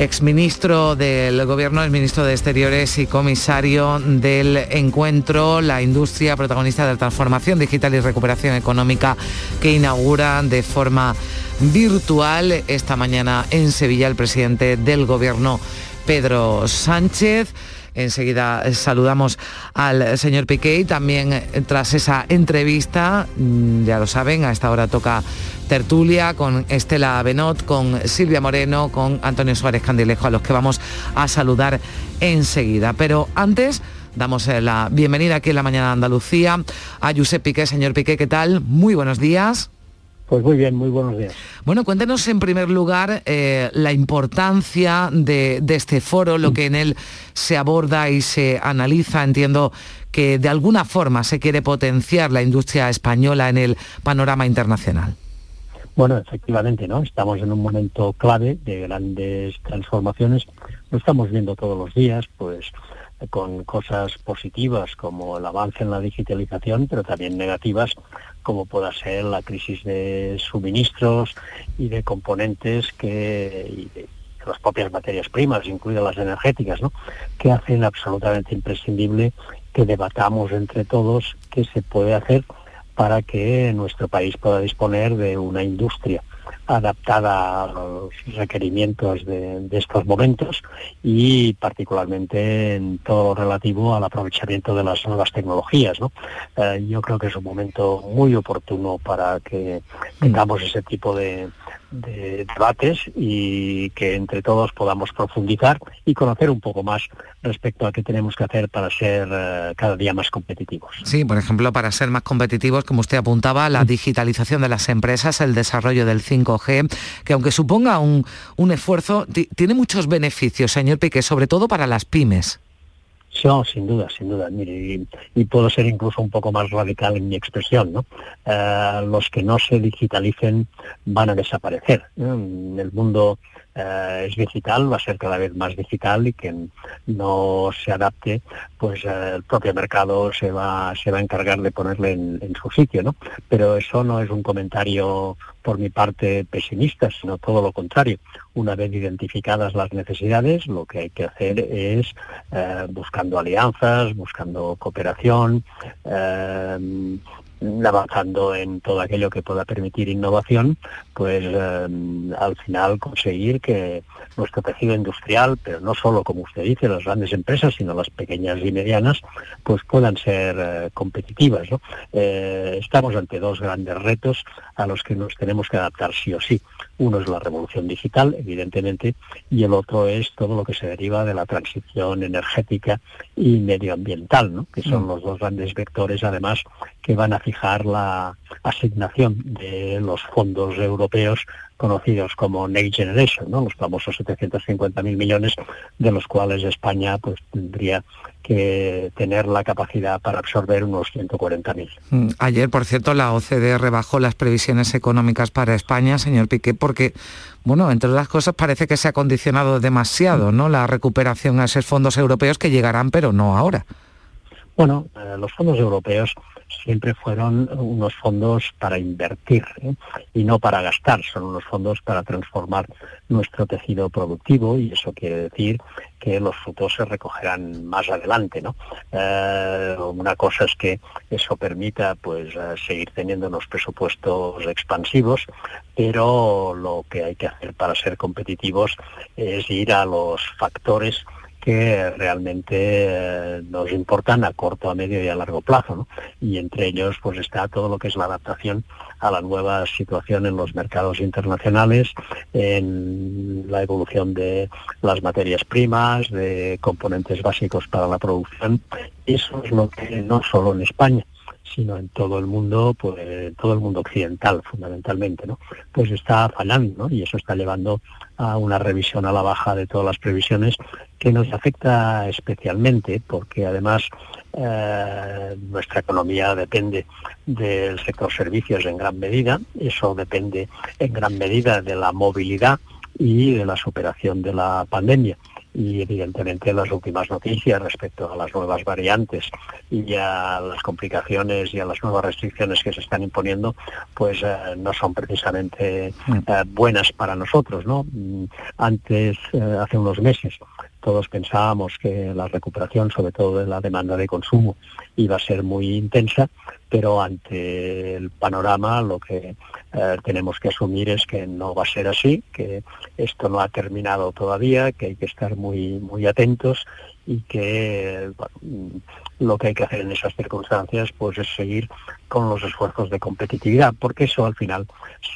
exministro del Gobierno, el ministro de Exteriores y comisario del encuentro La Industria, protagonista de la transformación digital y recuperación económica que inaugura de forma virtual esta mañana en Sevilla el presidente del Gobierno, Pedro Sánchez. Enseguida saludamos al señor Piqué y también eh, tras esa entrevista, mm, ya lo saben, a esta hora toca tertulia con Estela Benot, con Silvia Moreno, con Antonio Suárez Candilejo, a los que vamos a saludar enseguida. Pero antes damos eh, la bienvenida aquí en la mañana de Andalucía a Josep Piqué. Señor Piqué, ¿qué tal? Muy buenos días. Pues muy bien, muy buenos días. Bueno, cuéntenos en primer lugar eh, la importancia de, este foro, lo que en él se aborda y se analiza. Entiendo que de alguna forma se quiere potenciar la industria española en el panorama internacional. Bueno, efectivamente, ¿no? Estamos en un momento clave de grandes transformaciones. Lo estamos viendo todos los días, pues con cosas positivas como el avance en la digitalización, pero también negativas como pueda ser la crisis de suministros y de componentes que y de las propias materias primas, incluidas las energéticas, ¿no? que hacen absolutamente imprescindible que debatamos entre todos qué se puede hacer para que nuestro país pueda disponer de una industria adaptada a los requerimientos de, estos momentos y particularmente en todo lo relativo al aprovechamiento de las nuevas tecnologías. Eh, yo creo que es un momento muy oportuno para que tengamos ese tipo de, de debates y que entre todos podamos profundizar y conocer un poco más respecto a qué tenemos que hacer para ser eh, cada día más competitivos. Sí, por ejemplo, para ser más competitivos, como usted apuntaba, la digitalización de las empresas, el desarrollo del 5G, que aunque suponga un, un esfuerzo, tiene muchos beneficios, señor Piqué, sobre todo para las pymes. No, sin duda, sin duda. Mire, y, puedo ser incluso un poco más radical en mi expresión, ¿no? Eh, los que no se digitalicen van a desaparecer. El mundo eh, es digital, va a ser cada vez más digital y quien no se adapte, pues eh, el propio mercado se va, se va a encargar de ponerle en, su sitio, ¿no? Pero eso no es un comentario por mi parte pesimista, sino todo lo contrario. Una vez identificadas las necesidades, lo que hay que hacer es eh, buscando alianzas, buscando cooperación, avanzando en todo aquello que pueda permitir innovación, pues em, al final conseguir que nuestro tejido industrial, pero no solo, como usted dice, las grandes empresas, sino las pequeñas y medianas, pues puedan ser eh, competitivas. Eh, estamos ante dos grandes retos a los que nos tenemos que adaptar sí o sí. Uno es la revolución digital, evidentemente, y el otro es todo lo que se deriva de la transición energética y medioambiental, que son mm. los dos grandes vectores, además, que van a fijar la asignación de los fondos europeos conocidos como Next Generation, ¿no? los famosos 750.000 millones, de los cuales España pues tendría que tener la capacidad para absorber unos 140.000. Mm, ayer, por cierto, la OCDE rebajó las previsiones económicas para España, señor Piqué, porque, bueno, entre otras cosas parece que se ha condicionado demasiado, ¿no? La recuperación a esos fondos europeos que llegarán, pero no ahora. Bueno, eh, los fondos europeos siempre fueron unos fondos para invertir ¿eh? y no para gastar, son unos fondos para transformar nuestro tejido productivo y eso quiere decir que los frutos se recogerán más adelante. ¿no? Eh, una cosa es que eso permita pues seguir teniendo unos presupuestos expansivos, pero lo que hay que hacer para ser competitivos es ir a los factores que realmente eh, nos importan a corto, a medio y a largo plazo. Y entre ellos pues está todo lo que es la adaptación a la nueva situación en los mercados internacionales, en la evolución de las materias primas, de componentes básicos para la producción. Eso es lo que no solo en España, sino en todo el mundo, pues todo el mundo occidental fundamentalmente, ¿no? Pues está fallando, Y eso está llevando a una revisión a la baja de todas las previsiones que nos afecta especialmente porque además eh, nuestra economía depende del sector servicios en gran medida, eso depende en gran medida de la movilidad y de la superación de la pandemia y evidentemente las últimas noticias respecto a las nuevas variantes y a las complicaciones y a las nuevas restricciones que se están imponiendo, pues eh, no son precisamente mm. eh, buenas para nosotros, ¿no? Mm, antes, eh, hace unos meses, todos pensábamos que la recuperación, sobre todo de la demanda de consumo, iba a ser muy intensa, pero ante el panorama lo que eh, tenemos que asumir es que no va a ser así, que esto no ha terminado todavía, que hay que estar muy, muy atentos y que lo que hay que hacer en esas circunstancias pues es seguir con los esfuerzos de competitividad, porque eso al final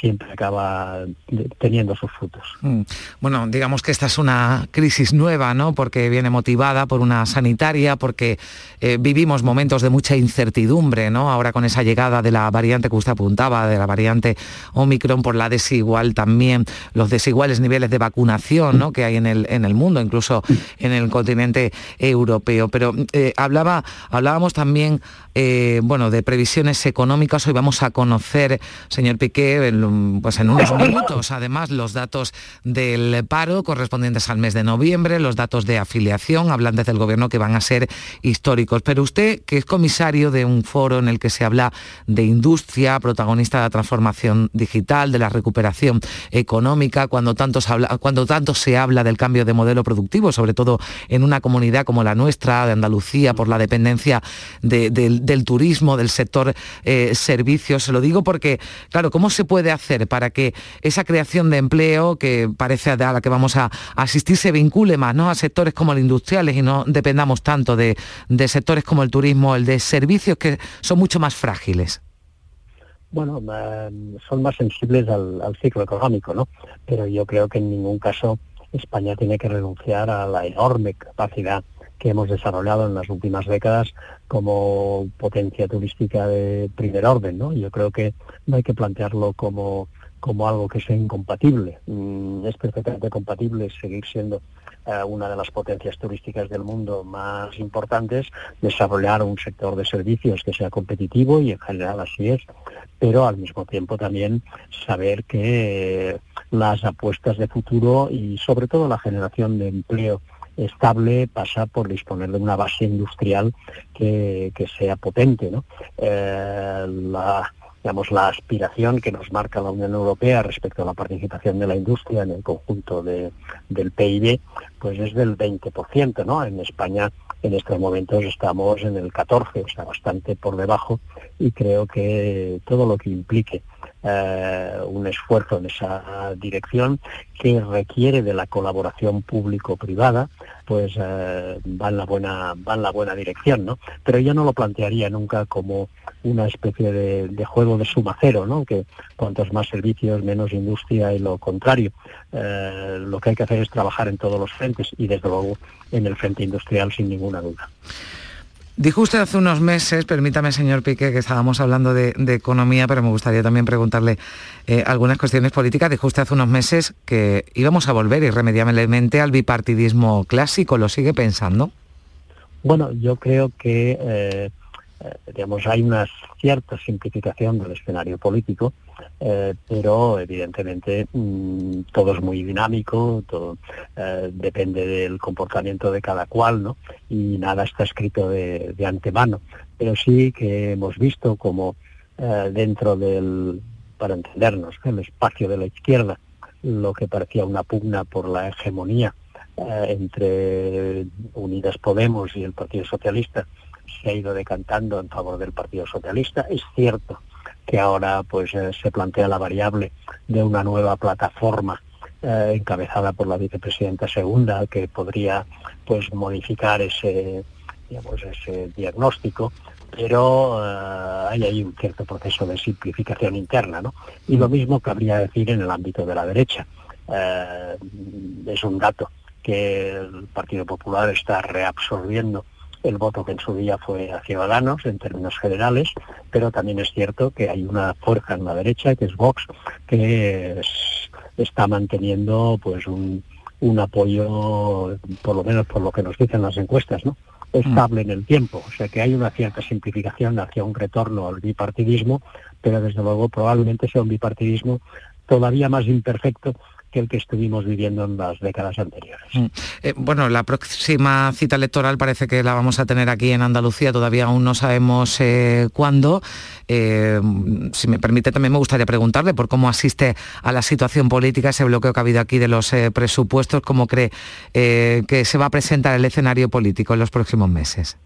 siempre acaba teniendo sus frutos. Mm. Bueno, digamos que esta es una crisis nueva, ¿no? Porque viene motivada por una sanitaria, porque eh, vivimos momentos de mucha incertidumbre, ¿no? Ahora con esa llegada de la variante que usted apuntaba, de la variante Omicron, por la desigual también, los desiguales niveles de vacunación, ¿no? Que hay en el, en el mundo, incluso en el continente europeo. Pero eh, hablaba, hablábamos también eh, bueno, de previsiones económicas. Hoy vamos a conocer, señor Piqué, en, pues en unos minutos, además, los datos del paro correspondientes al mes de noviembre, los datos de afiliación, hablan desde el gobierno que van a ser históricos. Pero usted, que es comisario de un foro en el que se habla de industria, protagonista de la transformación digital, de la recuperación económica, cuando tanto se habla, cuando tanto se habla del cambio de modelo productivo, sobre todo en una comunidad como la nuestra, de Andalucía, por la dependencia del del turismo, del sector eh, servicios. Se lo digo porque, claro, ¿cómo se puede hacer para que esa creación de empleo, que parece a la que vamos a, asistir, se vincule más ¿no? a sectores como los industriales y no dependamos tanto de, sectores como el turismo, el de servicios, que son mucho más frágiles? Bueno, eh, son más sensibles al ciclo económico, ¿no? Pero yo creo que en ningún caso España tiene que renunciar a la enorme capacidad que hemos desarrollado en las últimas décadas como potencia turística de primer orden. ¿no? Yo creo que no hay que plantearlo como, como algo que sea incompatible. Mm, es perfectamente compatible seguir siendo eh, una de las potencias turísticas del mundo más importantes, desarrollar un sector de servicios que sea competitivo y en general así es, pero al mismo tiempo también saber que las apuestas de futuro y sobre todo la generación de empleo estable pasa por disponer de una base industrial que, sea potente. ¿no? Eh, la, digamos, la aspiración que nos marca la Unión Europea respecto a la participación de la industria en el conjunto de, del PIB, pues es del 20%, ¿no? En España en estos momentos estamos en el 14, o sea, bastante por debajo, y creo que todo lo que implique eh, un esfuerzo en esa dirección que requiere de la colaboración público-privada, pues eh, va en la buena va en la buena dirección, ¿no? Pero yo no lo plantearía nunca como una especie de, juego de suma cero, ¿no? Que cuantos más servicios, menos industria y lo contrario. Eh, lo que hay que hacer es trabajar en todos los frentes y desde luego en el frente industrial sin ninguna duda. Dijo usted hace unos meses, permítame señor Piqué, que estábamos hablando de, economía, pero me gustaría también preguntarle eh, algunas cuestiones políticas. Dijo usted hace unos meses que íbamos a volver irremediablemente al bipartidismo clásico. ¿Lo sigue pensando? Bueno, yo creo que eh, eh, digamos hay una cierta simplificación del escenario político, pero evidentemente mm, todo es muy dinámico, todo depende del comportamiento de cada cual, ¿no? Y nada está escrito de, antemano. Pero sí que hemos visto como dentro del, para entendernos, el espacio de la izquierda, lo que parecía una pugna por la hegemonía eh, entre Unidas Podemos y el Partido Socialista se ha ido decantando en favor del Partido Socialista. Es cierto que ahora pues eh, se plantea la variable de una nueva plataforma eh, encabezada por la vicepresidenta segunda que podría pues modificar ese digamos ese diagnóstico pero hay ahí un cierto proceso de simplificación interna ¿no? y lo mismo cabría decir en el ámbito de la derecha es un dato que el Partido Popular está reabsorbiendo el voto que en su día fue a Ciudadanos en términos generales, pero también es cierto que hay una fuerza en la derecha, que es Vox, que está manteniendo pues un, apoyo, por lo menos por lo que nos dicen las encuestas, ¿no? estable en el tiempo. O sea que hay una cierta simplificación hacia un retorno al bipartidismo, pero desde luego probablemente sea un bipartidismo todavía más imperfecto que el que estuvimos viviendo en las décadas anteriores. Mm. Eh, bueno, la próxima cita electoral parece que la vamos a tener aquí en Andalucía, todavía aún no sabemos eh, cuándo. Eh, si me permite, también me gustaría preguntarle por cómo asiste a la situación política, ese bloqueo que ha habido aquí de los presupuestos, cómo cree que se va a presentar el escenario político en los próximos meses.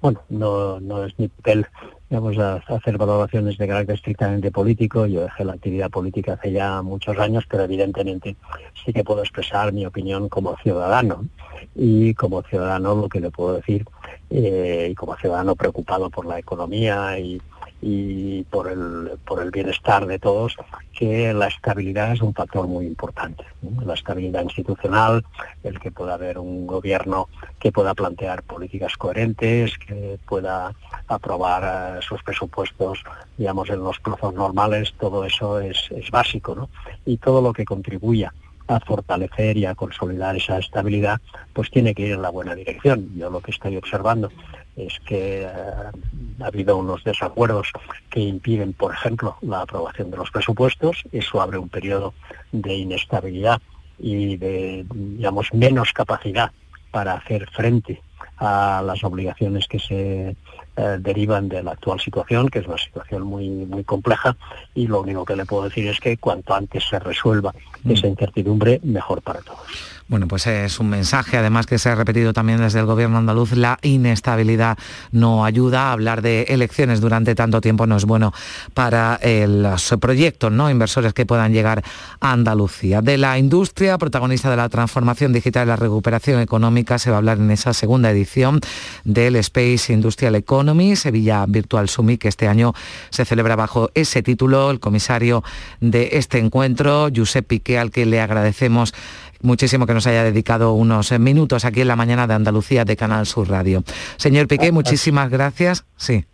Bueno, no, no es mi papel vamos a hacer valoraciones de carácter estrictamente político. Yo dejé la actividad política hace ya muchos años, pero evidentemente sí que puedo expresar mi opinión como ciudadano. Y como ciudadano lo que le puedo decir, eh, y como ciudadano preocupado por la economía y, y por el, por el bienestar de todos, que la estabilidad es un factor muy importante. La estabilidad institucional, el que pueda haber un gobierno que pueda plantear políticas coherentes, que pueda aprobar eh, sus presupuestos, digamos, en los plazos normales, todo eso es, es básico, ¿no? Y todo lo que contribuya a fortalecer y a consolidar esa estabilidad, pues tiene que ir en la buena dirección. Yo lo que estoy observando es que eh, ha habido unos desacuerdos que impiden, por ejemplo, la aprobación de los presupuestos. Eso abre un periodo de inestabilidad y de, digamos, menos capacidad para hacer frente a las obligaciones que se eh, derivan de la actual situación, que es una situación muy, muy compleja, y lo único que le puedo decir es que cuanto antes se resuelva mm. esa incertidumbre, mejor para todos. Bueno, pues es un mensaje, además que se ha repetido también desde el gobierno andaluz, la inestabilidad no ayuda. a Hablar de elecciones durante tanto tiempo no es bueno para eh, los proyectos, ¿no? Inversores que puedan llegar a Andalucía. De la industria, protagonista de la transformación digital y la recuperación económica, se va a hablar en esa segunda edición del Space Industrial Economy, Sevilla Virtual Summit, que este año se celebra bajo ese título. El comisario de este encuentro, Josep Piqué, al que le agradecemos muchísimo que nos haya dedicado unos minutos aquí en la mañana de Andalucía de Canal Sur Radio. Señor Piqué, ah, muchísimas gracias. Sí.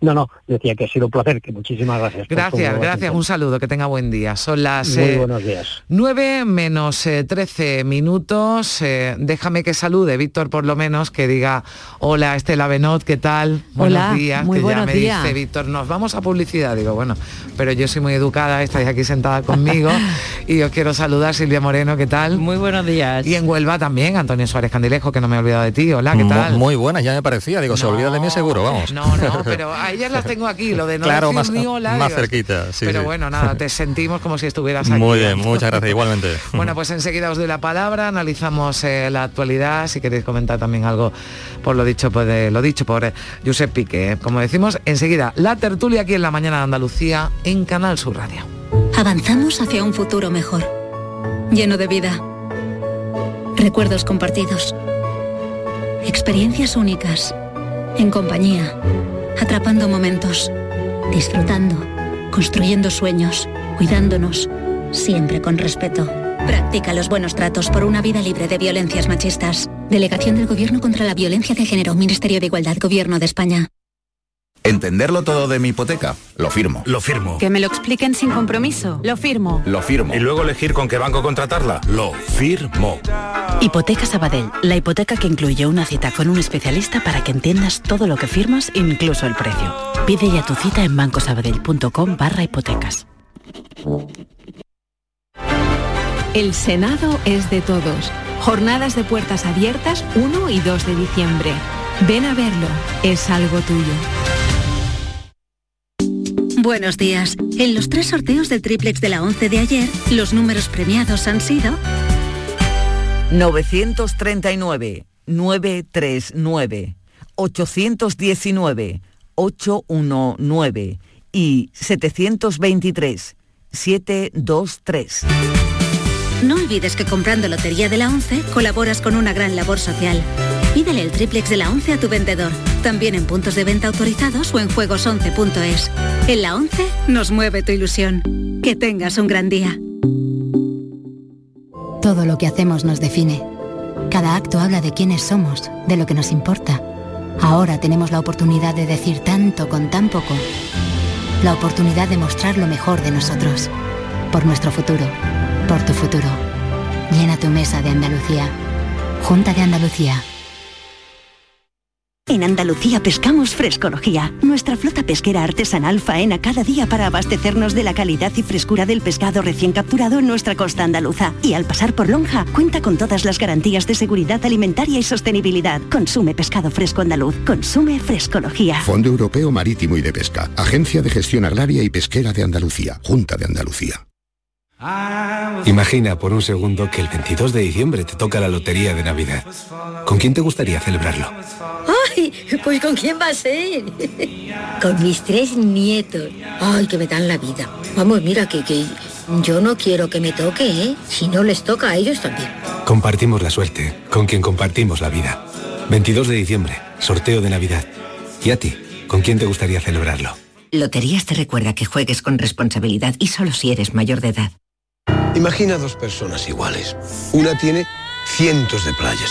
No, no, decía que ha sido un placer, que muchísimas gracias. Gracias, gracias, un saludo, que tenga buen día. Son las Muy eh, buenos días. 9 menos 13 eh, minutos. Eh, déjame que salude, Víctor, por lo menos, que diga, hola Estela Benot, ¿qué tal? buenos días. Muy buenos me días. dice, Víctor, nos vamos a publicidad. Digo, bueno, pero yo soy muy educada, estáis aquí sentada conmigo y os quiero saludar, Silvia Moreno, ¿qué tal? Muy buenos días. Y en Huelva también, Antonio Suárez Candilejo, que no me he olvidado de ti. Hola, ¿qué tal? Muy, buenas, ya me parecía. Digo, se olvida de mí seguro, vamos. No, no, pero ellas las tengo aquí, lo de no claro, decir más, ni hola, más cerquita. Sí, pero bueno, nada, te sentimos como si estuvieras aquí. Muy bien, muchas gracias, igualmente. bueno, pues enseguida os doy la palabra, analizamos eh, la actualidad, si queréis comentar también algo por lo dicho, por, lo dicho por eh, Josep Piqué. Como decimos, enseguida la tertulia aquí en la mañana de Andalucía en Canal Sur Radio. Avanzamos hacia un futuro mejor, lleno de vida, recuerdos compartidos, experiencias únicas, en compañía atrapando momentos, disfrutando, construyendo sueños, cuidándonos, siempre con respeto. Practica los buenos tratos por una vida libre de violencias machistas. Delegación del Gobierno contra la Violencia de Género, Ministerio de Igualdad, Gobierno de España. ¿Entenderlo todo de mi hipoteca? Lo firmo. Lo firmo. Que me lo expliquen sin compromiso. Lo firmo. Lo firmo. Y luego elegir con qué banco contratarla. Lo firmo. Hipoteca Sabadell, la hipoteca que incluye una cita con un especialista para que entiendas todo lo que firmas, incluso el precio. Pide ya tu cita en bancosabadell.com barra hipotecas. El Senado es de todos. Jornadas de puertas abiertas 1 y 2 de diciembre. Ven a verlo, es algo tuyo. Buenos días. En los tres sorteos del triplex de la 11 de ayer, los números premiados han sido 939, 939, 819, 819 y 723, 723. No olvides que comprando Lotería de la 11 colaboras con una gran labor social. Pídele el triplex de la 11 a tu vendedor, también en puntos de venta autorizados o en juegos11.es. En la 11 nos mueve tu ilusión. Que tengas un gran día. Todo lo que hacemos nos define. Cada acto habla de quiénes somos, de lo que nos importa. Ahora tenemos la oportunidad de decir tanto con tan poco. La oportunidad de mostrar lo mejor de nosotros. Por nuestro futuro. Por tu futuro. Llena tu mesa de Andalucía. Junta de Andalucía. En Andalucía pescamos frescología. Nuestra flota pesquera artesanal faena cada día para abastecernos de la calidad y frescura del pescado recién capturado en nuestra costa andaluza. Y al pasar por Lonja, cuenta con todas las garantías de seguridad alimentaria y sostenibilidad. Consume pescado fresco andaluz. Consume frescología. Fondo Europeo Marítimo y de Pesca. Agencia de Gestión Agraria y Pesquera de Andalucía. Junta de Andalucía. Imagina por un segundo que el 22 de diciembre te toca la lotería de Navidad. ¿Con quién te gustaría celebrarlo? ¡Ay! Pues ¿con quién va a ser? Con mis tres nietos. ¡Ay, que me dan la vida! Vamos, mira, que, que yo no quiero que me toque, ¿eh? Si no les toca a ellos también. Compartimos la suerte, con quien compartimos la vida. 22 de diciembre, sorteo de Navidad. ¿Y a ti? ¿Con quién te gustaría celebrarlo? Loterías te recuerda que juegues con responsabilidad y solo si eres mayor de edad. Imagina dos personas iguales. Una tiene cientos de playas,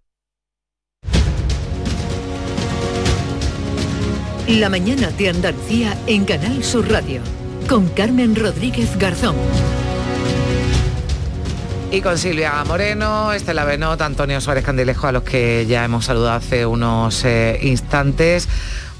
La mañana de Andalucía en Canal Sur Radio con Carmen Rodríguez Garzón. Y con Silvia Moreno, Estela Benot, Antonio Suárez Candilejo, a los que ya hemos saludado hace unos eh, instantes.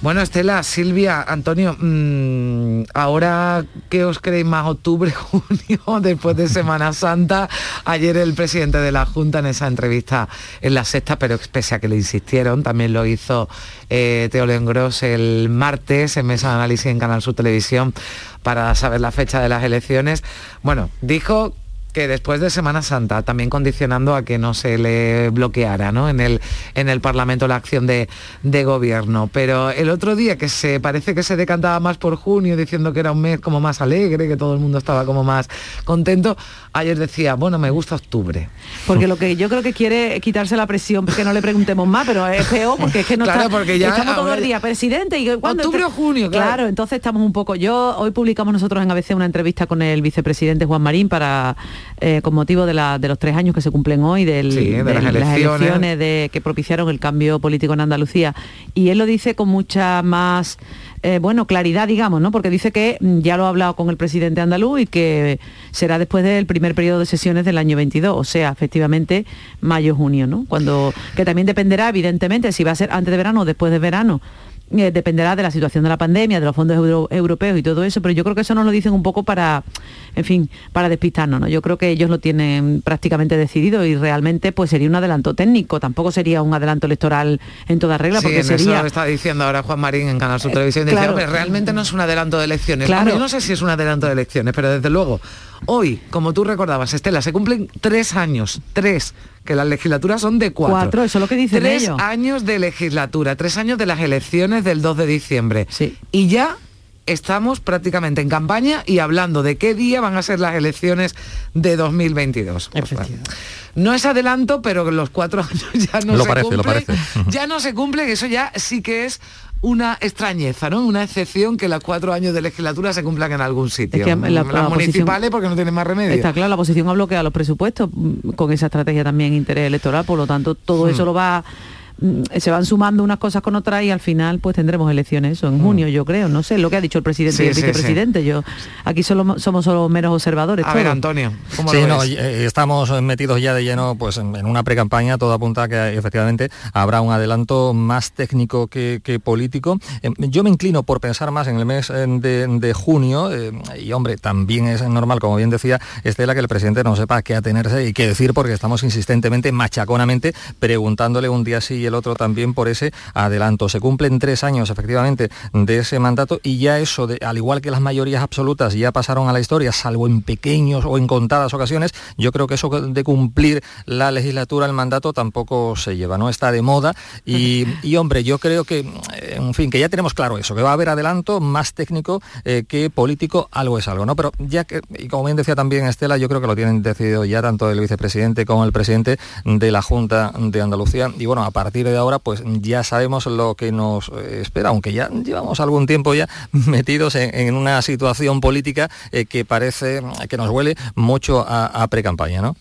Bueno, Estela, Silvia, Antonio, mmm, ahora que os creéis más octubre, junio, después de Semana Santa, ayer el presidente de la Junta en esa entrevista en la sexta, pero pese a que le insistieron, también lo hizo eh, Teo Lengros el martes en Mesa de Análisis en Canal Sur Televisión para saber la fecha de las elecciones. Bueno, dijo que después de Semana Santa, también condicionando a que no se le bloqueara ¿no? En, el, en el Parlamento la acción de, de, gobierno. Pero el otro día, que se parece que se decantaba más por junio, diciendo que era un mes como más alegre, que todo el mundo estaba como más contento, ayer decía, bueno, me gusta octubre. Porque lo que yo creo que quiere es quitarse la presión, porque no le preguntemos más, pero es peor, porque es que no claro, está, porque ya estamos todo el día, presidente, y ¿cuándo octubre o junio, claro. claro. entonces estamos un poco, yo, hoy publicamos nosotros en ABC una entrevista con el vicepresidente Juan Marín para eh, con motivo de, la, de, los tres años que se cumplen hoy, del, sí, de, de las, elecciones. las elecciones de, que propiciaron el cambio político en Andalucía. Y él lo dice con mucha más, eh, bueno, claridad, digamos, ¿no? Porque dice que ya lo ha hablado con el presidente andaluz y que será después del primer periodo de sesiones del año 22, o sea, efectivamente, mayo-junio, ¿no? Cuando, que también dependerá, evidentemente, si va a ser antes de verano o después de verano, eh, dependerá de la situación de la pandemia, de los fondos euro, europeos y todo eso, pero yo creo que eso nos lo dicen un poco para, en fin, para despistarnos, ¿no? Yo creo que ellos lo tienen prácticamente decidido y realmente pues sería un adelanto técnico, tampoco sería un adelanto electoral en toda regla, sí, porque en sería... Eso lo está diciendo ahora Juan Marín en Canal Sur Televisión, dice, claro. hombre, realmente no es un adelanto de elecciones. Claro. Hombre, yo no sé si es un adelanto de elecciones, pero desde luego, hoy, como tú recordabas, Estela, se cumplen tres años, tres que las legislaturas son de cuatro. Cuatro, eso es lo que dicen Tres ellos. años de legislatura, tres años de las elecciones del 2 de diciembre. Y ya estamos prácticamente en campaña y hablando de qué día van a ser las elecciones de 2022. Pues bueno, no es adelanto, pero los cuatro años ya no Lo se parece, lo cumplen. parece. Ya no se cumple, que eso ya sí que es una extrañeza, ¿no? Una excepción que los cuatro años de legislatura se cumplan en algún sitio. Es que la- las la municipales porque no tienen más remedio. Está claro, la oposición ha bloqueado los presupuestos mm, con esa estrategia también interés electoral, por lo tanto todo Hmm. eso lo va se van sumando unas cosas con otras y al final pues tendremos elecciones eso en junio yo creo no sé lo que ha dicho el presidente. Sí, y el sí, sí. vicepresidente yo aquí solo somos solo meros observadores A ver. Antonio, ¿cómo Sí, lo no, ves? eh, estamos metidos ya de lleno pues, en en una pre-campaña, todo apunta a que efectivamente habrá un adelanto más técnico que, que político. Eh, Yo me inclino por pensar más en el mes eh, de, de junio eh, y hombre, también es normal, como bien decía Estela, que el presidente no sepa qué atenerse y qué decir porque estamos insistentemente, machaconamente, preguntándole un día sí y el otro también por ese adelanto. Se cumplen tres años efectivamente de ese mandato y ya eso, de, al igual que las mayorías absolutas ya pasaron a la historia, salvo en pequeños o en contadas ocasiones, yo creo que eso de cumplir la legislatura, el mandato, tampoco se lleva, ¿no? Está de moda y, y, hombre, yo creo que, en fin, que ya tenemos claro eso, que va a haber adelanto más técnico eh, que político, algo es algo, ¿no? Pero ya que, y como bien decía también Estela, yo creo que lo tienen decidido ya tanto el vicepresidente como el presidente de la Junta de Andalucía y bueno, a partir de ahora pues ya sabemos lo que nos eh, espera, aunque ya llevamos algún tiempo ya metidos en, en una situación política eh, que parece que nos huele mucho a, a pre-campaña, ¿no?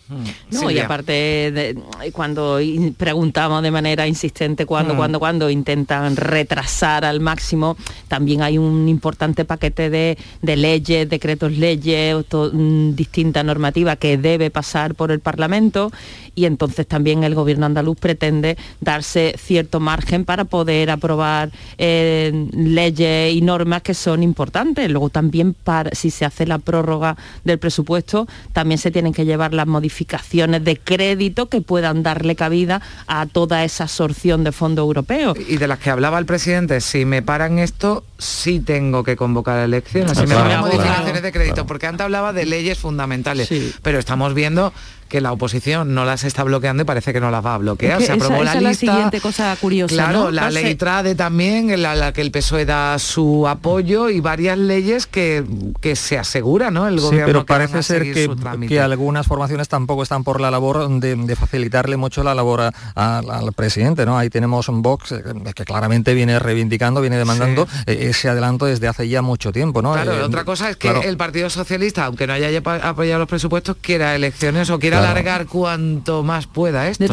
No, y aparte, de- cuando in- preguntamos de manera insistente cuándo, Mm. cuándo, cuándo intentan retrasar al máximo, también hay un importante paquete de, de leyes, decretos leyes, to- mm, distinta normativa que debe pasar por el Parlamento y entonces también el gobierno andaluz pretende darse cierto margen para poder aprobar eh, leyes y normas que son importantes. Luego también para, si se hace la prórroga del presupuesto, también se tienen que llevar las modificaciones de crédito que puedan darle cabida a toda esa absorción de fondos europeos. Y de las que hablaba el presidente, si me paran esto, sí tengo que convocar elecciones, si me paran claro, modificaciones de crédito, claro. porque antes hablaba de leyes fundamentales, pero estamos viendo que la oposición no las está bloqueando y parece que no las va a bloquear. Es que Se aprobó esa- la esa es la lista. siguiente cosa curiosa, Claro, ¿no? la No sé. ley TRADE también, en la, la que el PSOE da su apoyo y varias leyes que, que se asegura, ¿no? El Sí, gobierno pero que van parece a ser seguir que, su trámite. que algunas formaciones tampoco están por la labor de, de facilitarle mucho la labor a- a- al presidente, ¿no? Ahí tenemos un Vox eh, que claramente viene reivindicando, viene demandando eh, ese adelanto desde hace ya mucho tiempo, ¿no? Claro, Eh, otra cosa es que claro. el Partido Socialista, aunque no haya ap- apoyado los presupuestos, quiera elecciones o quiera. Alargar cuanto más pueda esto.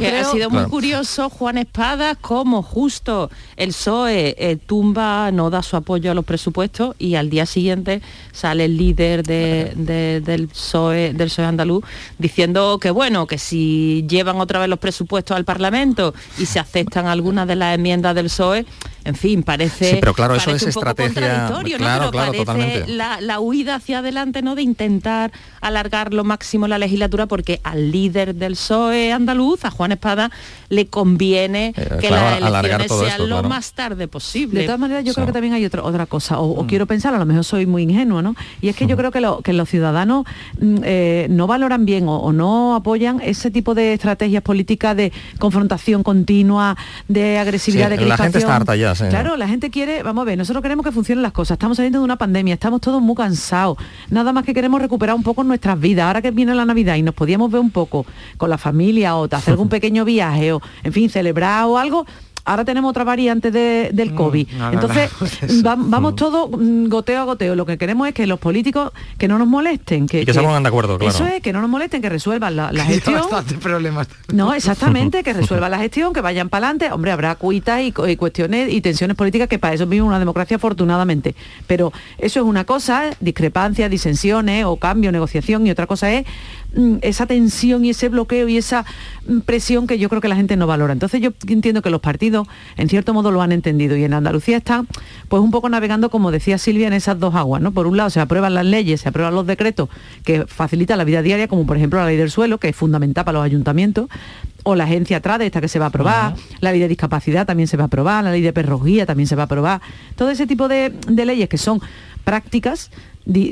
Porque ha sido muy curioso Juan Espada como justo el PSOE eh, tumba, no da su apoyo a los presupuestos y al día siguiente sale el líder de- de- del PSOE del PSOE andaluz diciendo que bueno, que si llevan otra vez los presupuestos al Parlamento y se aceptan algunas de las enmiendas del PSOE, en fin, parece Sí, pero claro, eso es un poco estrategia- contradictorio, ¿no? claro, Pero claro, totalmente. La, la huida hacia adelante, ¿no? De intentar alargar lo máximo la legislatura porque al líder del PSOE andaluz, a Juan Espada, le conviene que Eh, claro, las alargar elecciones sean esto, lo claro. más tarde posible. De todas maneras, yo creo que también hay otra otra cosa, o, Mm. o quiero pensar, a lo mejor soy muy ingenuo, ¿no? Y es que yo creo que, lo- que los ciudadanos mm, eh, no valoran bien o, o no apoyan ese tipo de estrategias políticas de confrontación continua, de agresividad, Sí, de la gente está harta ya, Claro, la gente quiere, vamos a ver, nosotros queremos que funcionen las cosas, estamos saliendo de una pandemia, estamos todos muy cansados, nada más que queremos recuperar un poco nuestras vidas, ahora que viene la Navidad y nos podíamos ver un poco con la familia o hacer algún pequeño viaje o, en fin, celebrar o algo, ahora tenemos otra variante de- del COVID. no, no, Entonces, no, eso. va- vamos todos mm, goteo a goteo. Lo que queremos es que los políticos que no nos molesten. Que, Y que se pongan de acuerdo, claro. Eso es, que no nos molesten, que resuelvan la, la Que gestión. problemas. No, exactamente, que resuelvan la gestión, que vayan para adelante. Hombre, habrá cuitas y, y cuestiones y tensiones políticas que para eso vive una democracia afortunadamente. Pero eso es una cosa, discrepancias, disensiones o cambio, negociación, y otra cosa es mm, esa tensión y ese bloqueo y esa mm, presión que yo creo que la gente no valora. Entonces yo entiendo que los partidos en cierto modo lo han entendido y en Andalucía están pues un poco navegando, como decía Silvia, en esas dos aguas. ¿no? Por un lado se aprueban las leyes, se aprueban los decretos que facilitan la vida diaria, como por ejemplo la ley del suelo, que es fundamental para los ayuntamientos, o la agencia TRADE, esta que se va a aprobar, la ley de discapacidad también se va a aprobar, la ley de perrogía también se va a aprobar. Todo ese tipo de, de leyes que son prácticas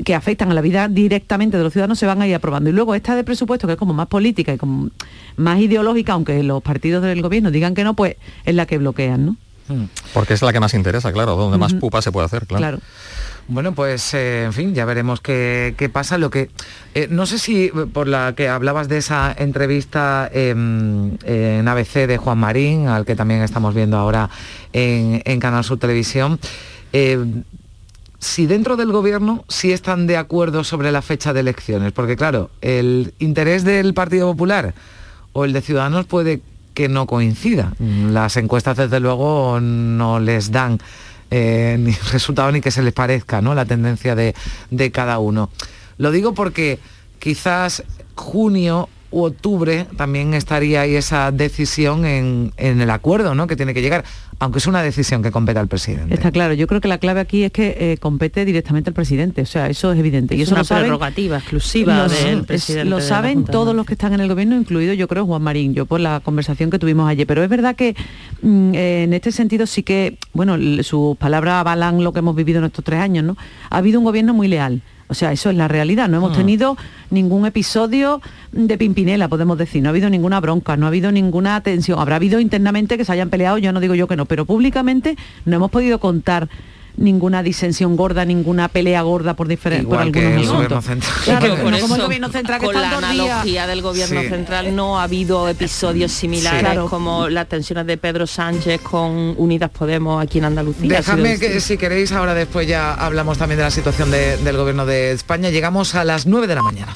que afectan a la vida directamente de los ciudadanos se van a ir aprobando. Y luego esta de presupuesto, que es como más política y como más ideológica, aunque los partidos del gobierno digan que no, pues es la que bloquean, ¿no? Hmm. Porque es la que más interesa, claro, donde más pupa se puede hacer, claro. Bueno, pues eh, en fin, ya veremos qué, pasa. Lo que eh, no sé si por la que hablabas de esa entrevista em, en ABC de Juan Marín, al que también estamos viendo ahora en, Canal Sur Televisión. Si dentro del gobierno sí están de acuerdo sobre la fecha de elecciones, porque claro, el interés del Partido Popular o el de Ciudadanos puede que no coincida. Las encuestas desde luego no les dan eh, ni resultado ni que se les parezca ¿no? la tendencia de, de cada uno. Lo digo porque quizás junio u octubre también estaría ahí esa decisión en, el acuerdo ¿no? que tiene que llegar, aunque es una decisión que compete al presidente. Está claro, yo creo que la clave aquí es que eh, compete directamente al presidente, o sea, eso es evidente. y eso una lo prerrogativa exclusiva del presidente. lo saben todos los que están en el gobierno, incluido yo creo Juan Marín, yo por la conversación que tuvimos ayer. Pero es verdad que mm, eh, en este sentido sí que, bueno, sus palabras avalan lo que hemos vivido en estos tres años, ¿no? Ha habido un gobierno muy leal o sea, eso es la realidad. No hemos mm. tenido ningún episodio de Pimpinela, podemos decir. No ha habido ninguna bronca, no ha habido ninguna tensión. Habrá habido internamente que se hayan peleado, yo no digo yo que no, pero públicamente no hemos podido contar ninguna disensión gorda, ninguna pelea gorda por diferentes por algunos asuntos. Claro, como el gobierno central que con la analogía del gobierno central no ha habido episodios similares como las tensiones de Pedro Sánchez con Unidas Podemos aquí en Andalucía. Déjame que si queréis ahora después ya hablamos también de la situación del gobierno de España. Llegamos a las 9 de la mañana.